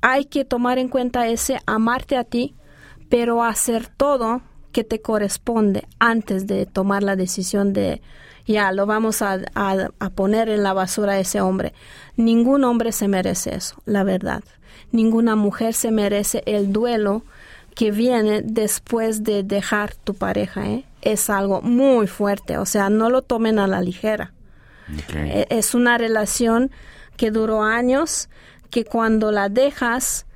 hay que tomar en cuenta ese amarte a ti, pero hacer todo que te corresponde antes de tomar la decisión de ya lo vamos a, a- a poner en la basura a ese hombre. Ningún hombre se merece eso, la verdad. Ninguna mujer se merece el duelo que viene después de dejar tu pareja. ¿eh? Es algo muy fuerte, o sea, no lo tomen a la ligera. E- Es una relación que duró años, que cuando la dejas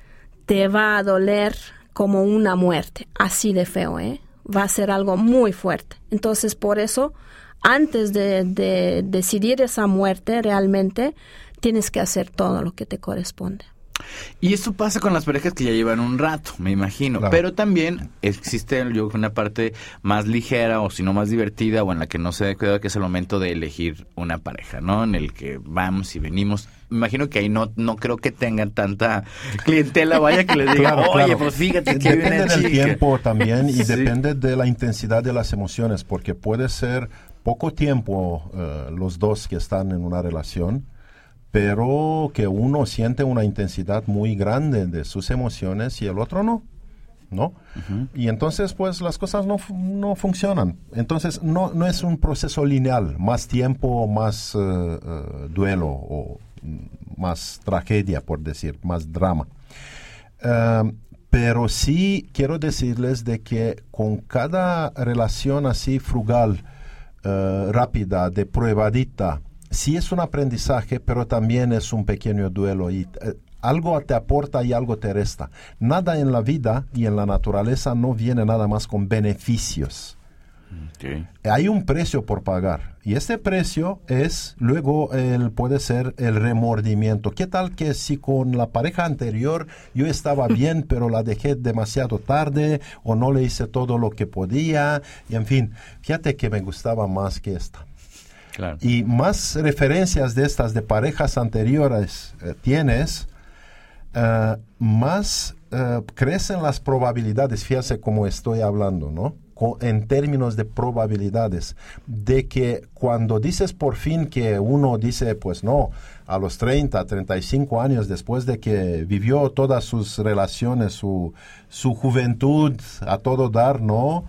te va a doler como una muerte, así de feo, ¿eh? Va a ser algo muy fuerte. Entonces, por eso, antes de, de decidir esa muerte realmente, tienes que hacer todo lo que te corresponde. Y eso pasa con las parejas que ya llevan un rato, me imagino. Claro. Pero también existe, yo una parte más ligera o si no más divertida o en la que no se da cuidado que es el momento de elegir una pareja, ¿no? En el que vamos y venimos. Me imagino que ahí no, no creo que tengan tanta clientela, vaya que les diga, Claro, oye, claro. pues fíjate que Depende del chica". tiempo también y Sí. depende de la intensidad de las emociones, porque puede ser poco tiempo eh, los dos que están en una relación, pero que uno siente una intensidad muy grande de sus emociones y el otro no. ¿No? Y entonces, pues las cosas no, no funcionan. Entonces, no, no es un proceso lineal, más tiempo, más eh, eh, duelo o más tragedia, por decir, más drama. Pero sí quiero decirles de que con cada relación así frugal, eh, rápida, de pruebadita, sí es un aprendizaje, pero también es un pequeño duelo y eh, algo te aporta y algo te resta. Nada en la vida y en la naturaleza no viene nada más con beneficios Hay un precio por pagar y este precio es luego el puede ser el remordimiento. ¿Qué tal que si con la pareja anterior yo estaba bien pero la dejé demasiado tarde o no le hice todo lo que podía y en fin, fíjate que me gustaba más que esta. Claro. Y más referencias de estas de parejas anteriores eh, tienes, eh, más eh, crecen las probabilidades, fíjate cómo estoy hablando, ¿no? En términos de probabilidades, de que cuando dices por fin que uno dice, pues no, a los 30, 35 años después de que vivió todas sus relaciones, su, su juventud a todo dar, ¿no?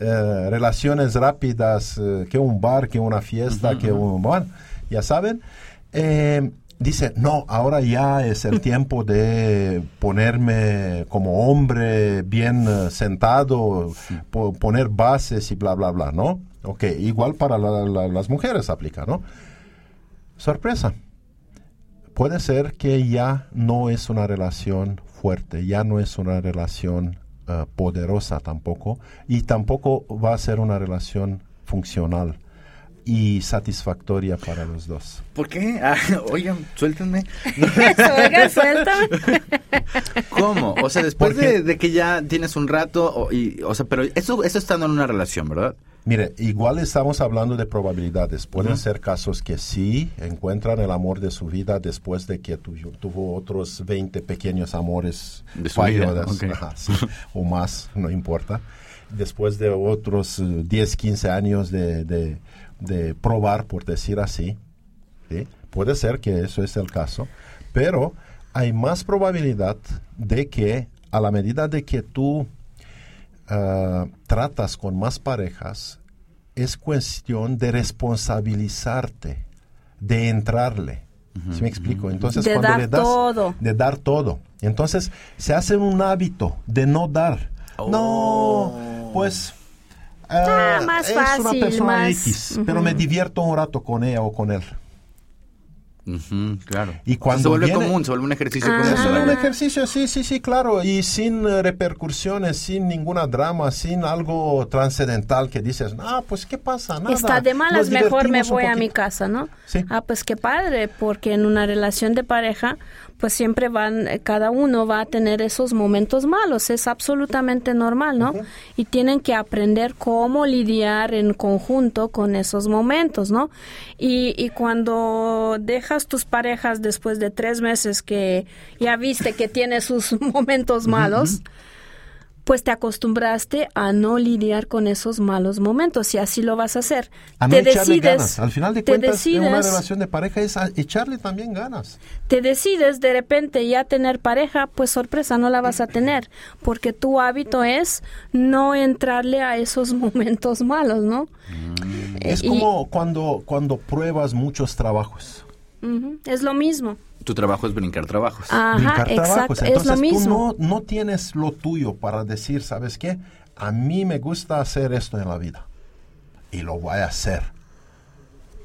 Eh, relaciones rápidas, eh, que un bar, que una fiesta, que un... Bueno, ya saben. Eh, dice, no, ahora ya es el tiempo de ponerme como hombre bien eh, sentado, po- poner bases y bla, bla, bla, ¿no? Ok, igual para la- la- las mujeres aplica, ¿no? Sorpresa. Puede ser que ya no es una relación fuerte, ya no es una relación eh, poderosa tampoco, y tampoco va a ser una relación funcional y satisfactoria para los dos. ¿Por qué? Ah, oigan, suéltenme. Suéltame. ¿Cómo? O sea, después de, de que ya tienes un rato, o, y, o sea, pero eso, eso estando en una relación, ¿verdad? Mire, igual estamos hablando de probabilidades. Pueden ser casos que sí encuentran el amor de su vida después de que tu- tuvo otros 20 pequeños amores De su vida, fallidos, ok. ajá, sí, o más, no importa. Después de otros eh, 10, 15 años de, de- de probar, por decir así. ¿sí? Puede ser que eso es el caso, pero hay más probabilidad de que a la medida de que tú ah, tratas con más parejas, es cuestión de responsabilizarte, de entrarle. ¿Sí me explico? Entonces, De cuando dar le das, todo. de dar todo. Entonces, se hace un hábito de no dar. No, pues ah, Ah, más es fácil, una persona más- X, pero me divierto un rato con ella o con él. Claro. Y O sea, cuando se vuelve viene- común, se vuelve un ejercicio Ah. común. Es un ejercicio, sí, sí, sí, claro, y sin eh, repercusiones, sin ninguna drama, sin algo trascendental que dices, ah, pues, ¿qué pasa? Nada. Está de malas, mejor me voy a mi poquito". casa, ¿no? Sí. Ah, pues qué padre, porque en una relación de pareja, pues siempre van, eh, cada uno va a tener esos momentos malos, es absolutamente normal, ¿no? Y tienen que aprender cómo lidiar en conjunto con esos momentos, ¿no? Y, y cuando dejas tus parejas después de tres meses que ya viste que tiene sus momentos malos, pues te acostumbraste a no lidiar con esos malos momentos y así lo vas a hacer. A no te echarle decides, ganas. Al final de cuentas, en una decides, relación de pareja es a echarle también ganas. te decides de repente ya tener pareja, pues sorpresa no la vas a tener, porque tu hábito es no entrarle a esos momentos malos, ¿no? Es y- como cuando, cuando pruebas muchos trabajos. Es lo mismo. Tu trabajo es brincar trabajos. Ajá, brincar exacto, trabajos. es Entonces lo tú mismo. no, no tienes lo tuyo para decir, ¿sabes qué? A mí me gusta hacer esto en la vida. Y lo voy a hacer.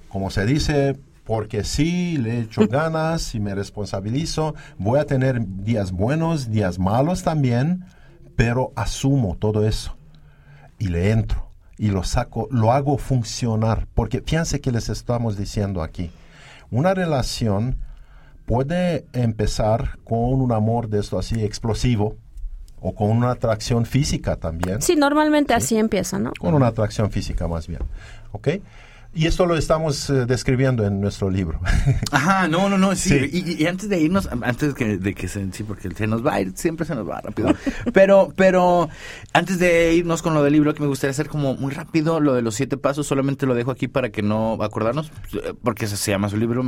Como se dice, porque sí, le echo ganas y me responsabilizo. Voy a tener días buenos, días malos también, pero asumo todo eso. Y le entro. Y lo saco, lo hago funcionar. Porque fíjense que les estamos diciendo aquí. Una relación puede empezar con un amor de esto así explosivo o con una atracción física también. Sí, normalmente así empieza, ¿no? Con una atracción física más bien. ¿Ok? Y esto lo estamos eh, describiendo en nuestro libro. Ajá, no, no, no, sí. Y, antes de irnos, antes de que se, sí, porque se nos va a ir, siempre se nos va rápido. pero, pero, antes de irnos con lo del libro, que me gustaría hacer como muy rápido, lo de los siete pasos, solamente lo dejo aquí para que no acordarnos, porque se llama su libro,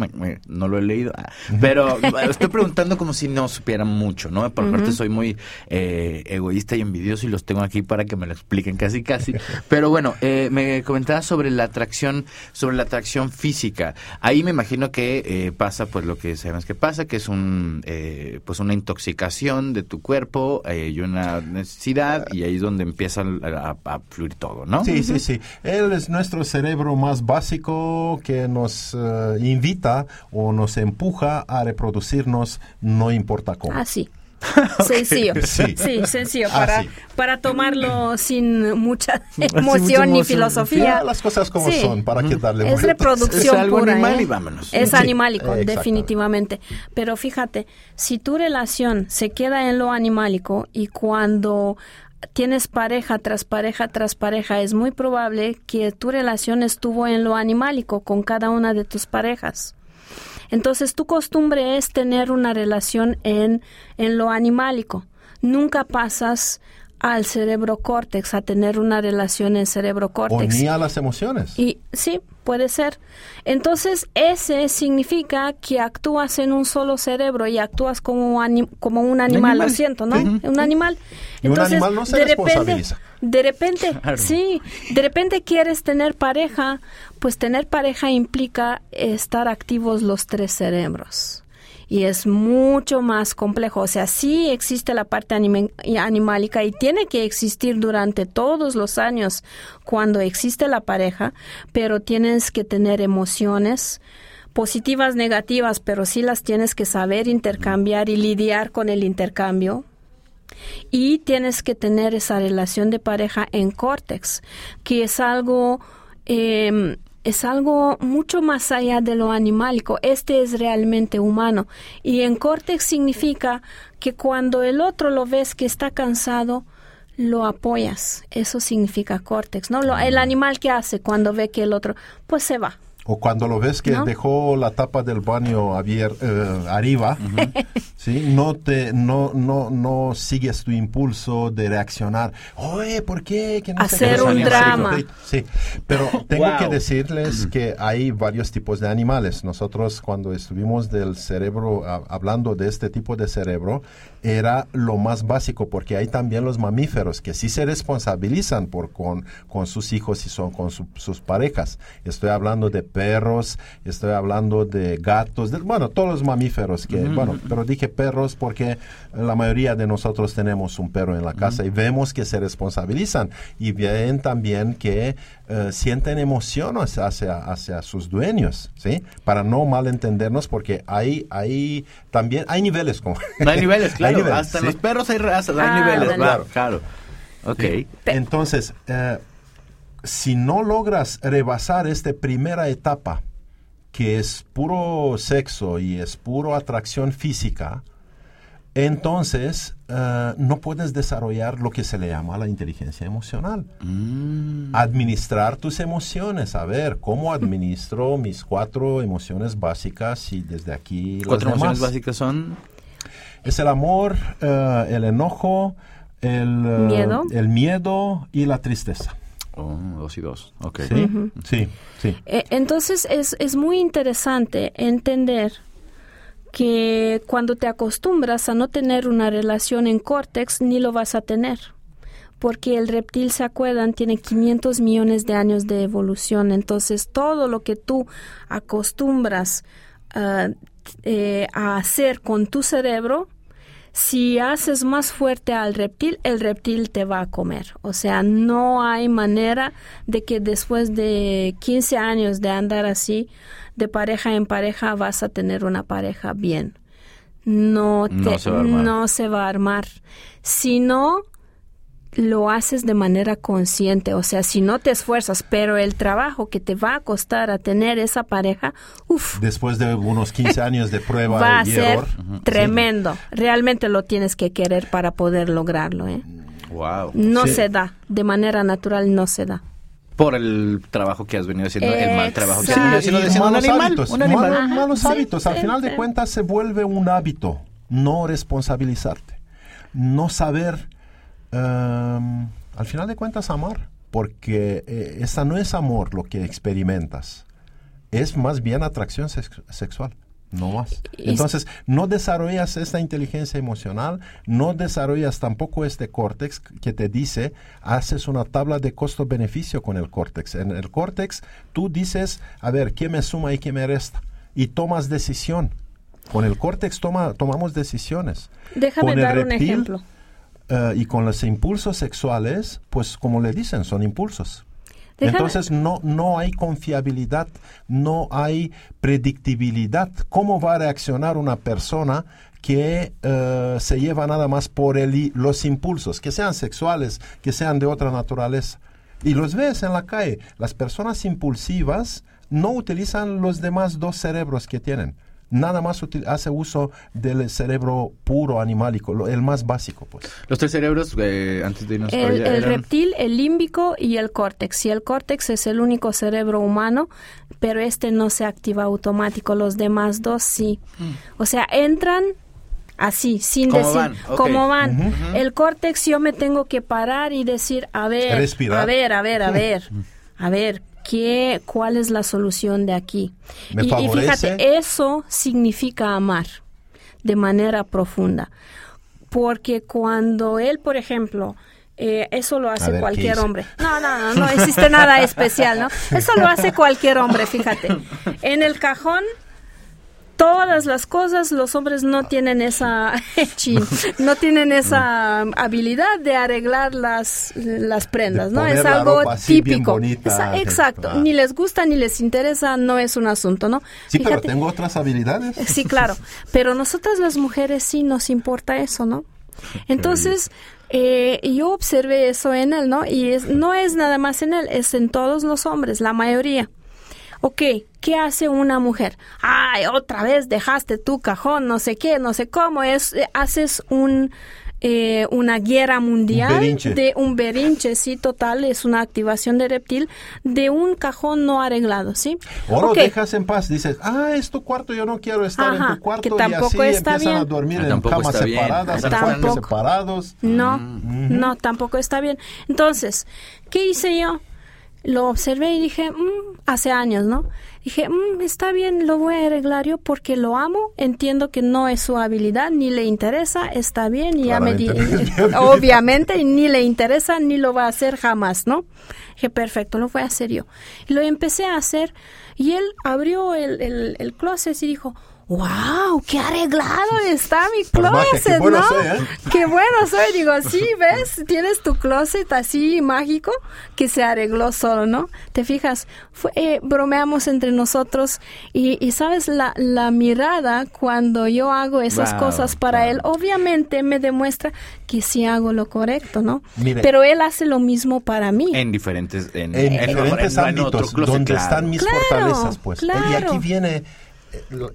no lo he leído. Ah, pero estoy preguntando como si no supieran mucho, ¿no? Por parte soy muy eh, egoísta y envidioso y los tengo aquí para que me lo expliquen casi, casi. Pero bueno, eh, me comentaba sobre la atracción sobre la atracción física. Ahí me imagino que eh, pasa pues lo que sabemos que pasa, que es un eh, pues una intoxicación de tu cuerpo eh, y una necesidad y ahí es donde empieza a, fluir todo, ¿no? Sí, sí, sí. Él es nuestro cerebro más básico que nos invita o nos empuja a reproducirnos, no importa cómo. Ah, sí. Sencillo. Sí. sencillo. Ah, para, para tomarlo sin mucha emoción ni filosofía. las cosas como son, para que darle Es reproducción es algo pura. Animal ¿eh? y vámonos. Es animálico, definitivamente. Pero fíjate, si tu relación se queda en lo animálico y cuando tienes pareja tras pareja tras pareja, es muy probable que tu relación estuvo en lo animálico con cada una de tus parejas. Entonces tu costumbre es tener una relación en, en lo animálico. Nunca pasas al cerebro córtex, a tener una relación en cerebro córtex. O ni a las emociones. Y sí, puede ser. Entonces, ese significa que actúas en un solo cerebro y actúas como, como un animal, lo siento, ¿no? Un animal. Entonces, un animal no se de repente, de repente, sí, de repente quieres tener pareja, pues tener pareja implica estar activos los tres cerebros y es mucho más complejo. O sea, sí existe la parte animálica y tiene que existir durante todos los años cuando existe la pareja, pero tienes que tener emociones positivas, negativas, pero sí las tienes que saber intercambiar y lidiar con el intercambio. Y tienes que tener esa relación de pareja en córtex, que es algo eh, es algo mucho más allá de lo animálico. Este es realmente humano. Y en córtex significa que cuando el otro lo ves que está cansado, lo apoyas. Eso significa córtex, ¿no? Lo, el animal que hace cuando ve que el otro, pues se va. O cuando lo ves que dejó la tapa del baño abier, eh, arriba, ¿sí? no, te, no, no, no sigues tu impulso de reaccionar. Oye, ¿por qué? Que no Hacer un drama. Sí, pero tengo que decirles que hay varios tipos de animales. Nosotros cuando estuvimos del cerebro, hablando de este tipo de cerebro, era lo más básico, porque hay también los mamíferos que sí se responsabilizan por con, con sus hijos y son con sus parejas. Estoy hablando de perros, estoy hablando de gatos, bueno, todos los mamíferos que, bueno, pero dije perros porque la mayoría de nosotros tenemos un perro en la casa y vemos que se responsabilizan y ven también que eh, sienten emociones hacia, hacia sus dueños, ¿sí? Para no malentendernos porque hay, hay también, hay niveles. Como hay niveles, claro, hasta en los perros hay razas, hay ah, niveles, claro, claro. Ok. Entonces, eh, si no logras rebasar esta primera etapa, que es puro sexo y es puro atracción física, entonces eh, no puedes desarrollar lo que se le llama la inteligencia emocional. Mm. Administrar tus emociones, a ver, ¿cómo administro mis cuatro emociones básicas y desde aquí... ¿Cuatro emociones básicas son? Es el amor, eh, el enojo, el miedo. el miedo y la tristeza. Oh, dos y dos. Ok. Sí, sí. Eh, entonces es, es muy interesante entender que cuando te acostumbras a no tener una relación en córtex, ni lo vas a tener. Porque el reptil, se acuerdan, tiene 500 millones de años de evolución. Entonces, todo lo que tú acostumbras ah, eh, a hacer con tu cerebro, si haces más fuerte al reptil, el reptil te va a comer. O sea, no hay manera de que después de 15 años de andar así, de pareja en pareja, vas a tener una pareja bien. No, te, no, se, va a armar. Si no, lo haces de manera consciente, o sea, si no te esfuerzas, pero el trabajo que te va a costar a tener esa pareja, uff. Después de unos 15 años de prueba va a y ser error. tremendo. Realmente lo tienes que querer para poder lograrlo, ¿eh? Wow. No Sí. se da, de manera natural no se da. Por el trabajo que has venido haciendo, el mal trabajo que has venido haciendo un malos animal. hábitos, Un animal. malos, Ajá, malos sí, hábitos. Al sí, final de sí. cuentas se vuelve un hábito, no responsabilizarte, no saber, em, al final de cuentas, amar, porque eh, esa no es amor lo que experimentas, es más bien atracción sex- sexual. No más. Entonces, no desarrollas esta inteligencia emocional, no desarrollas tampoco este córtex que te dice, haces una tabla de costo-beneficio con el córtex. En el córtex, tú dices, a ver, ¿qué me suma y qué me resta? Y tomas decisión. Con el córtex toma, tomamos decisiones. Déjame Con el dar un reptil, ejemplo. Eh, y con los impulsos sexuales, pues como le dicen, son impulsos. Déjame- Entonces no, no hay confiabilidad, no hay predictibilidad. ¿Cómo va a reaccionar una persona que eh, se lleva nada más por el, los impulsos, que sean sexuales, que sean de otra naturaleza? Y los ves en la calle. Las personas impulsivas no utilizan los demás dos cerebros que tienen. Nada más util- hace uso del cerebro puro animálico, lo- el más básico, pues. Los tres cerebros, eh, antes de irnos El, allá, el eran- reptil, el límbico y el córtex. Y el córtex es el único cerebro humano, pero este no se activa automático. Los demás dos sí. O sea, entran así, sin ¿Cómo decir van? Cómo van. El córtex yo me tengo que parar y decir, a ver, Respirar. a ver, a ver, a ver, a ver. ¿Qué, ¿Cuál es la solución de aquí? Me y, fíjate, eso significa amar de manera profunda. Porque cuando él, por ejemplo, eh, eso lo hace ver, ¿qué cualquier hombre. No, no, no, no existe nada especial, ¿no? Eso lo hace cualquier hombre, fíjate. En el cajón, todas las cosas, los hombres no tienen esa, no tienen esa habilidad de arreglar las, las prendas, ¿no? Es algo típico. bonita. Exacto. Ah. Ni les gusta ni les interesa, no es un asunto, ¿no? Sí, pero tengo otras habilidades. Sí, claro. Pero nosotras las mujeres sí nos importa eso, ¿no? Entonces, eh, yo observé eso en él, ¿no? Y es- no es nada más en él, es en todos los hombres, la mayoría. Ok, ¿qué hace una mujer? Ay, otra vez dejaste tu cajón, no sé qué, no sé cómo. Es, eh, haces un, eh, una guerra mundial Un berinche. de un berinche, sí, total, es una activación de reptil de un cajón no arreglado, ¿sí? O lo Ok. dejas en paz, dices, ah, es tu cuarto, yo no quiero estar Ajá, en tu cuarto. que y así está empiezan a dormir Ah, en camas separadas, en cuartos Tampoco. separados. No, no, tampoco está bien. Entonces, ¿qué hice yo? Lo observé y dije, "Mm", hace años, ¿no? Dije, "Mm, está bien, lo voy a arreglar yo porque lo amo, entiendo que no es su habilidad, ni le interesa, está bien, y ya me di, obviamente, ni le interesa, ni lo va a hacer jamás, ¿no? Dije, perfecto, lo voy a hacer yo. Y lo empecé a hacer, y él abrió el, el, el closet y dijo, wow, qué arreglado está mi magia, qué closet, bueno ¿no? soy, ¿eh? Qué bueno soy, digo, sí, ¿ves? Tienes tu closet así mágico que se arregló solo, ¿no? Te fijas, Fue, eh, bromeamos entre nosotros y, y sabes, la, la mirada cuando yo hago esas Wow, cosas para wow. él, obviamente me demuestra que sí hago lo correcto, ¿no? Mire. Pero él hace lo mismo para mí. En diferentes, en, En, en- diferentes en- en otro ámbitos closet, donde claro. están mis Claro, fortalezas, pues. Y claro. aquí viene...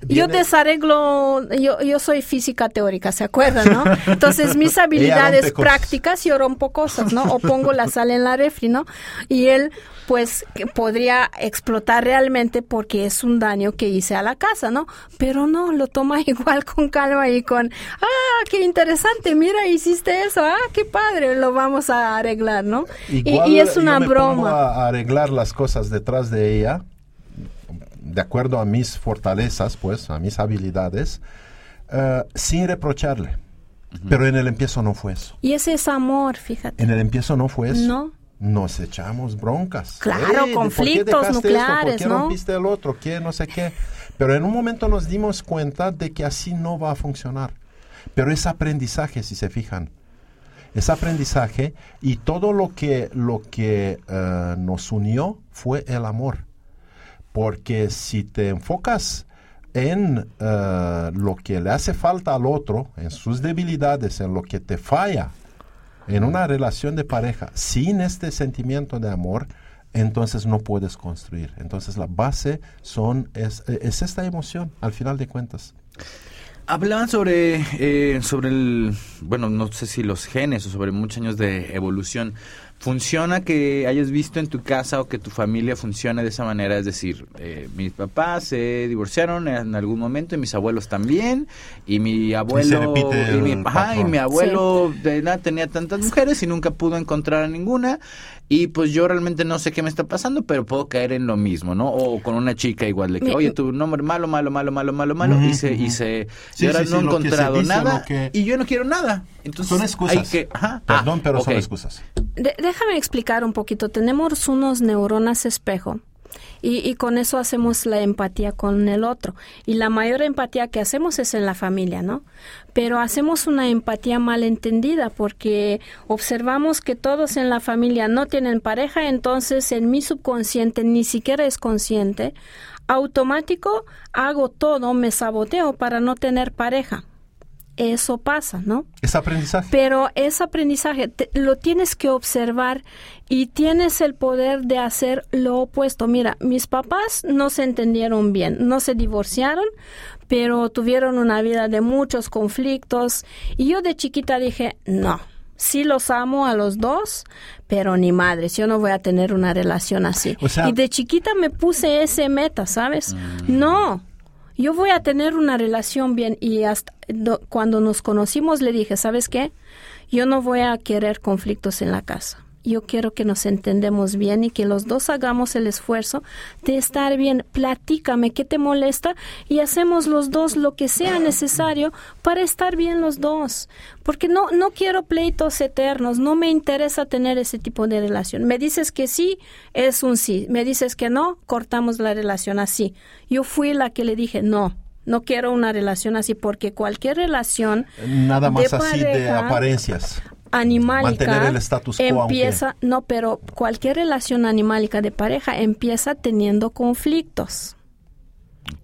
Yo desarreglo, yo, yo soy física teórica, ¿se acuerdan, no? Entonces mis habilidades prácticas yo rompo cosas, ¿no? O pongo la sal en la refri, ¿no? Y él, pues, podría explotar realmente porque es un daño que hice a la casa, ¿no? Pero no, lo toma igual con calma y con, ah, qué interesante, mira, hiciste eso, ah, qué padre, lo vamos a arreglar, ¿no? Y- Igual y, es yo una me pongo broma. A, a arreglar las cosas detrás de ella, de acuerdo a mis fortalezas, pues, a mis habilidades, eh, sin reprocharle. Pero en el empiezo no fue eso. Y ese es amor, fíjate. En el empiezo no fue eso. No. Nos echamos broncas. Claro, Ey, ¿de ¿por qué conflictos dejaste esto? ¿Por nucleares, qué ¿no? rompiste el otro? ¿Qué? No sé qué. Pero en un momento nos dimos cuenta de que así no va a funcionar. Pero es aprendizaje, si se fijan. Es aprendizaje y todo lo que, lo que eh, nos unió fue el amor. Porque si te enfocas en eh, lo que le hace falta al otro, en sus debilidades, en lo que te falla, En una relación de pareja, sin este sentimiento de amor, entonces no puedes construir. Entonces la base son es, es esta emoción, al final de cuentas. Hablaban sobre, eh, sobre el, bueno, no sé si los genes o sobre muchos años de evolución. ¿Funciona que hayas visto en tu casa o que tu familia funcione de esa manera? Es decir, eh, mis papás se divorciaron en algún momento y mis abuelos también, y mi abuelo y, mi, y mi abuelo de nada tenía tantas mujeres y nunca pudo encontrar a ninguna, y pues yo realmente no sé qué me está pasando, pero puedo caer en lo mismo, ¿no? O con una chica igual de que, oye, tu nombre malo, malo, malo, malo, malo, malo, y se, y se, y ahora no he encontrado nada, y yo no quiero nada. Entonces, son excusas. que, Perdón, pero son excusas déjame explicar un poquito. Tenemos unos neuronas espejo. Y, con eso hacemos la empatía con el otro. Y la mayor empatía que hacemos es en la familia, ¿no? Pero hacemos una empatía mal entendida porque observamos que todos en la familia no tienen pareja, entonces en mi subconsciente ni siquiera es consciente, automático hago todo, me saboteo para no tener pareja eso pasa, ¿no? Es aprendizaje. Pero es aprendizaje, lo tienes que observar y tienes el poder de hacer lo opuesto. Mira, mis papás no se entendieron bien, no se divorciaron, pero tuvieron una vida de muchos conflictos y yo de chiquita dije, no. Sí los amo a los dos, pero ni madres, yo no voy a tener una relación así. y de chiquita me puse ese meta, ¿sabes? Mm. No, yo voy a tener una relación bien y hasta cuando nos conocimos le dije, ¿sabes qué? Yo no voy a querer conflictos en la casa yo quiero que nos entendemos bien y que los dos hagamos el esfuerzo de estar bien. Platícame qué te molesta y hacemos los dos lo que sea necesario para estar bien los dos. Porque no, no quiero pleitos eternos, no me interesa tener ese tipo de relación. Me dices que sí, es un sí. Me dices que no, cortamos la relación así. Yo fui la que le dije no. No quiero una relación así porque cualquier relación nada más así de apariencias animálica empieza, no, pero cualquier relación animálica de pareja empieza teniendo conflictos.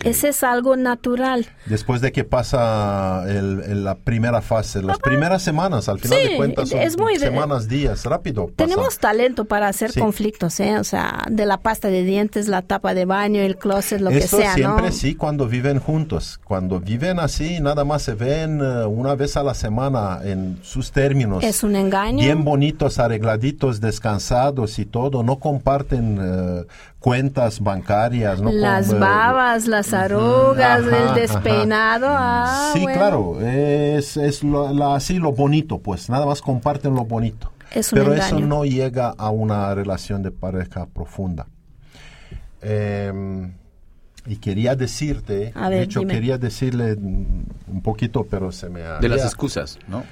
Ese es algo natural. Después de que pasa el, la primera fase, las primeras semanas, al final de cuentas son es muy semanas, días, rápido. Tenemos talento para hacer conflictos, ¿eh? O sea, de la pasta de dientes, la tapa de baño, el closet, lo que sea, siempre sí cuando viven juntos. Cuando viven así, nada más se ven eh, una vez a la semana en sus términos. Es un engaño. Bien bonitos, arregladitos, descansados y todo. No comparten eh, cuentas bancarias, ¿no? Las babas, las arrugas, el despeinado. Ah, sí, claro, es, es lo, así lo bonito, pues nada más comparten lo bonito. Pero eso no llega a una relación de pareja profunda. Em, y quería decirte, de hecho quería decirle un poquito, pero se me ha... De las excusas, ¿no?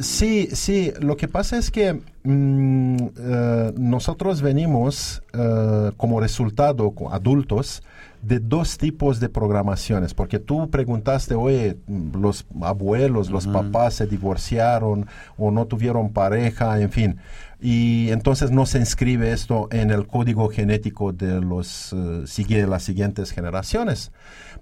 Sí, sí, lo que pasa es que mm, eh, nosotros venimos eh, como resultado, adultos, de dos tipos de programaciones, porque tú preguntaste, oye, los abuelos, los papás se divorciaron o no tuvieron pareja, en fin, y entonces no se inscribe esto en el código genético de los, uh, las siguientes generaciones.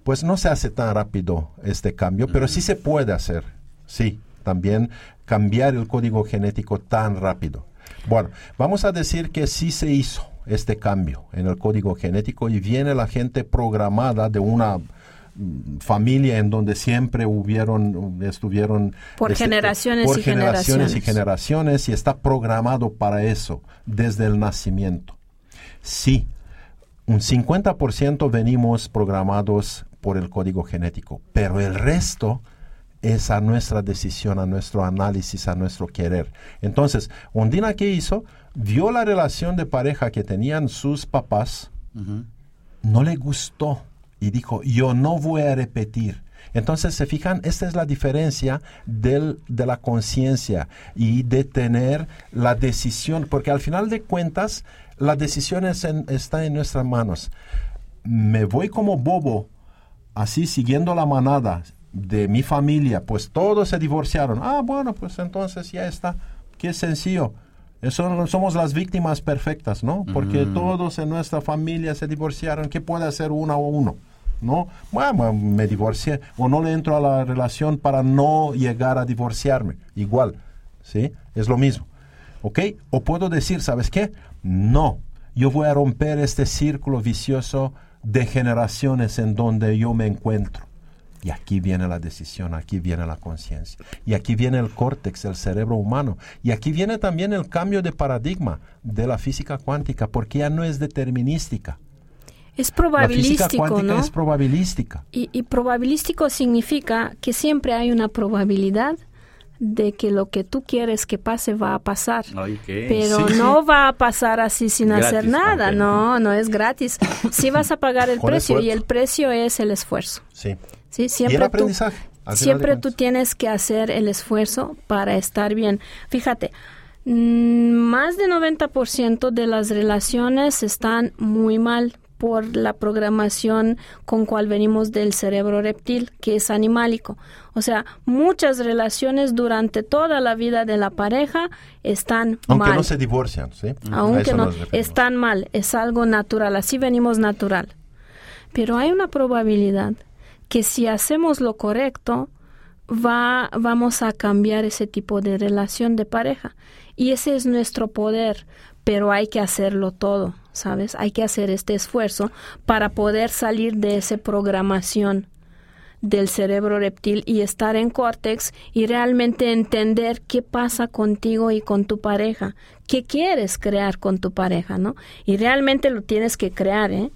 Pues no se hace tan rápido este cambio, pero sí se puede hacer, sí, también cambiar el código genético tan rápido. Bueno, vamos a decir que sí se hizo este cambio en el código genético y viene la gente programada de una mm, familia en donde siempre hubieron estuvieron por este, generaciones por y generaciones, y generaciones y está programado para eso desde el nacimiento. Sí, un 50% venimos programados por el código genético, pero el resto es a nuestra decisión, a nuestro análisis, a nuestro querer. Entonces, Ondina, ¿qué hizo? Vio la relación de pareja que tenían sus papás, no le gustó y dijo, yo no voy a repetir. Entonces, se fijan, esta es la diferencia del, de la conciencia y de tener la decisión, porque al final de cuentas, la decisión está en nuestras manos. Me voy como bobo, así siguiendo la manada, de mi familia, pues todos se divorciaron. Ah, bueno, pues entonces ya está. Qué sencillo. Eso, somos las víctimas perfectas, ¿no? Porque todos en nuestra familia se divorciaron. ¿Qué puede hacer uno o uno? ¿No? Bueno, me divorcié o no le entro a la relación para no llegar a divorciarme. Igual, ¿sí? Es lo mismo, ¿ok? O puedo decir, ¿sabes qué? No, yo voy a romper este círculo vicioso de generaciones en donde yo me encuentro. Y aquí viene la decisión, aquí viene la conciencia. Y aquí viene el córtex, el cerebro humano. Y aquí viene también el cambio de paradigma de la física cuántica, porque ya no es determinística. Es probabilístico, la física cuántica ¿no? es probabilística. Y, y probabilístico significa que siempre hay una probabilidad de que lo que tú quieres que pase va a pasar. Ay, ¿qué? Pero Sí, no va a pasar así sin Gratis, hacer nada, no, no es gratis. Sí vas a pagar el precio y el precio es el esfuerzo. Sí. ¿Sí? y Siempre el tú- aprendizaje. de Siempre tú tienes que hacer el esfuerzo para estar bien. Fíjate, mm, más de 90% de las relaciones están muy mal por la programación con cual venimos del cerebro reptil, que es animálico. O sea, muchas relaciones durante toda la vida de la pareja están Aunque mal no se divorcian, ¿sí? Aunque no, están mal, es algo natural, así venimos natural. Pero hay una probabilidad que si hacemos lo correcto, va, vamos a cambiar ese tipo de relación de pareja. Y ese es nuestro poder, pero hay que hacerlo todo, ¿sabes? Hay que hacer este esfuerzo para poder salir de esa programación del cerebro reptil y estar en córtex y realmente entender qué pasa contigo y con tu pareja, qué quieres crear con tu pareja, ¿no? Y realmente lo tienes que crear, ¿eh?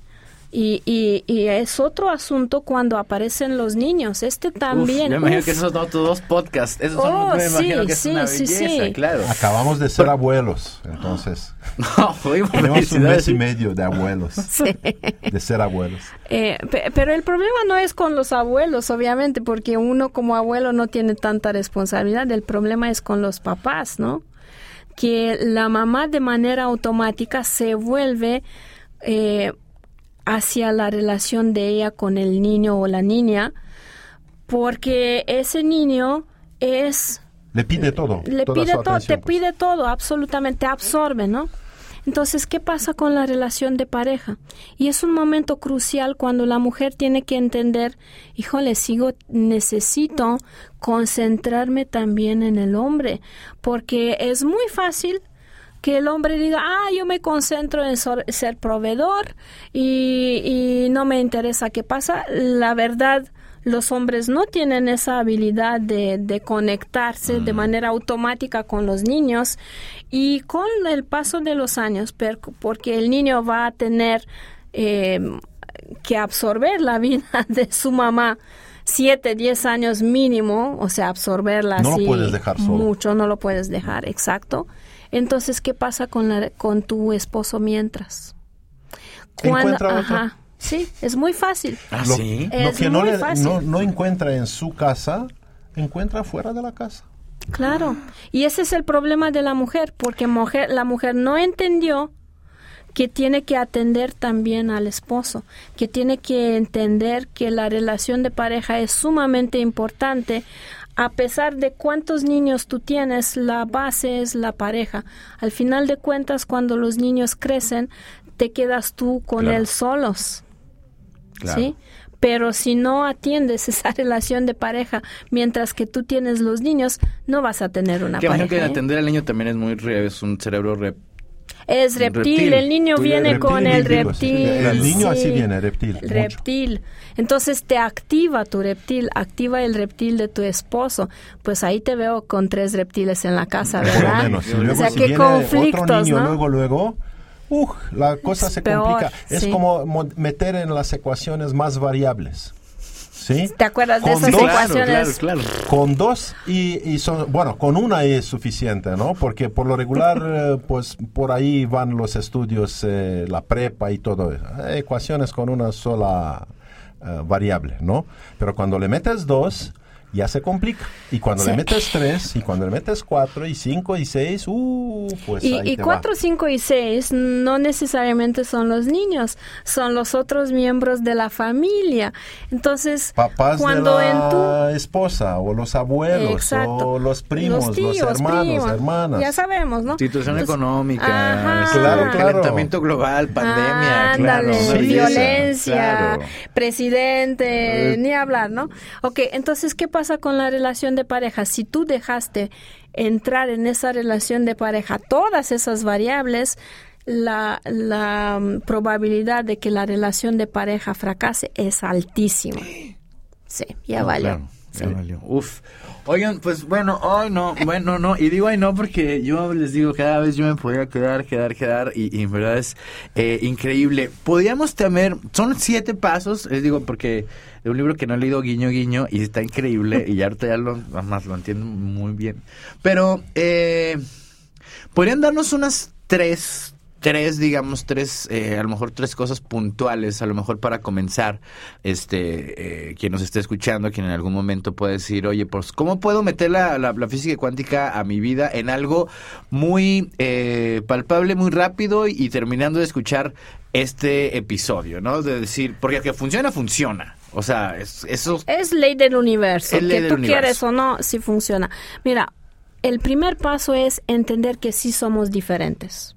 Y, y, y es otro asunto cuando aparecen los niños. Este también. Uf, me imagino uf. que esos son otros dos podcasts. Esos son, Oh, me imagino sí, es sí, una sí, belleza, sí. claro. Acabamos de ser abuelos, entonces. No, fuimos Tenemos un mes y medio de abuelos, Sí. de ser abuelos. Eh, pe- pero el problema no es con los abuelos, obviamente, porque uno como abuelo no tiene tanta responsabilidad. El problema es con los papás, ¿no? Que la mamá de manera automática se vuelve eh, hacia la relación de ella con el niño o la niña, porque ese niño es Le pide todo. le toda pide todo, atención, te pues. pide todo, absolutamente absorbe, ¿no? Entonces, ¿qué pasa con la relación de pareja? Y es un momento crucial cuando la mujer tiene que entender, híjole, sigo, necesito concentrarme también en el hombre, porque es muy fácil que el hombre diga, ah, yo me concentro en ser proveedor y, y no me interesa qué pasa. La verdad, los hombres no tienen esa habilidad de, de conectarse de manera automática con los niños y con el paso de los años, per- porque el niño va a tener eh, que absorber la vida de su mamá. Siete, diez años mínimo, o sea, absorberla No lo así puedes dejar solo. mucho, no lo puedes dejar, exacto. Entonces, ¿qué pasa con, la, con tu esposo mientras? Encuentra otro. ajá, sí, es muy fácil. Ah, Lo, sí. lo que no, le- no, no encuentra en su casa, encuentra fuera de la casa. Claro. Y ese es el problema de la mujer, porque mujer, la mujer no entendió que tiene que atender también al esposo, que tiene que entender que la relación de pareja es sumamente importante. A pesar de cuántos niños tú tienes, la base es la pareja. Al final de cuentas, cuando los niños crecen, te quedas tú con Claro. él solos. Claro. ¿sí? Pero si no atiendes esa relación de pareja mientras que tú tienes los niños, no vas a tener una Que pareja. que ¿eh? atender al niño también es muy re- es un cerebro rep. Es reptil, reptil. el niño Tú viene reptil, con el sí. reptil. El niño sí. así viene, reptil. Mucho. reptil. Entonces te activa tu reptil, activa el reptil de tu esposo. Pues ahí te veo con tres reptiles en la casa, ¿verdad? menos. Y o sea, si qué viene otro conflictos, niño ¿no? luego, luego, ¡uh! la cosa Es se peor, complica. Es sí. como mo- meter en las ecuaciones más variables. ¿Sí? ¿Te acuerdas de Con esas dos- ecuaciones? Claro, claro. Con dos y, y son, bueno, con una es suficiente, ¿no? Porque por lo regular, eh, pues por ahí van los estudios, eh, la prepa y todo eso. Ecuaciones con una sola eh, variable, ¿no? Pero cuando le metes dos, ya se complica. Y cuando Sí. le metes tres, y cuando le metes cuatro, y cinco, y seis, uh, pues Y, ahí y te 4, va. 5 y 6 no necesariamente son los niños, son los otros miembros de la familia. Entonces, Papás cuando de en tu la esposa, o los abuelos, Exacto. o los primos, los, tíos, hermanos, primos, hermanas. Ya sabemos, ¿no? Situación Entonces, económica, ajá. este, Claro, claro. calentamiento global, pandemia, claro, Ándale, belleza, violencia, claro. presidente, Eh. ni hablar, ¿no? Ok, entonces, ¿qué pasa con la relación de pareja? Si tú dejaste entrar en esa relación de pareja todas esas variables, la, la mm, probabilidad de que la relación de pareja fracase es altísima. Sí, ya claro, Valió. Uf. Oigan, pues bueno, ay no, bueno, no, y digo ay no porque yo les digo, cada vez yo me podría quedar, quedar, quedar, y, y en verdad es eh, increíble. Podríamos tener, son siete pasos, les digo, porque de un libro que no he leído, guiño, guiño, y está increíble, y ya ahorita ya lo, más lo entiendo muy bien. Pero, eh, podrían darnos unas tres, tres, digamos, tres, eh, a lo mejor tres cosas puntuales, a lo mejor para comenzar, este, eh, quien nos esté escuchando, quien en algún momento puede decir, oye, pues, ¿cómo puedo meter la, la- la física cuántica a mi vida en algo muy eh, palpable, muy rápido y, terminando de escuchar este episodio, ¿no? De decir, porque que funciona, funciona. O sea, es- eso Es ley del universo. Es ley que del tú universo. quieres o no, si funciona. Mira, el primer paso es entender que sí somos diferentes.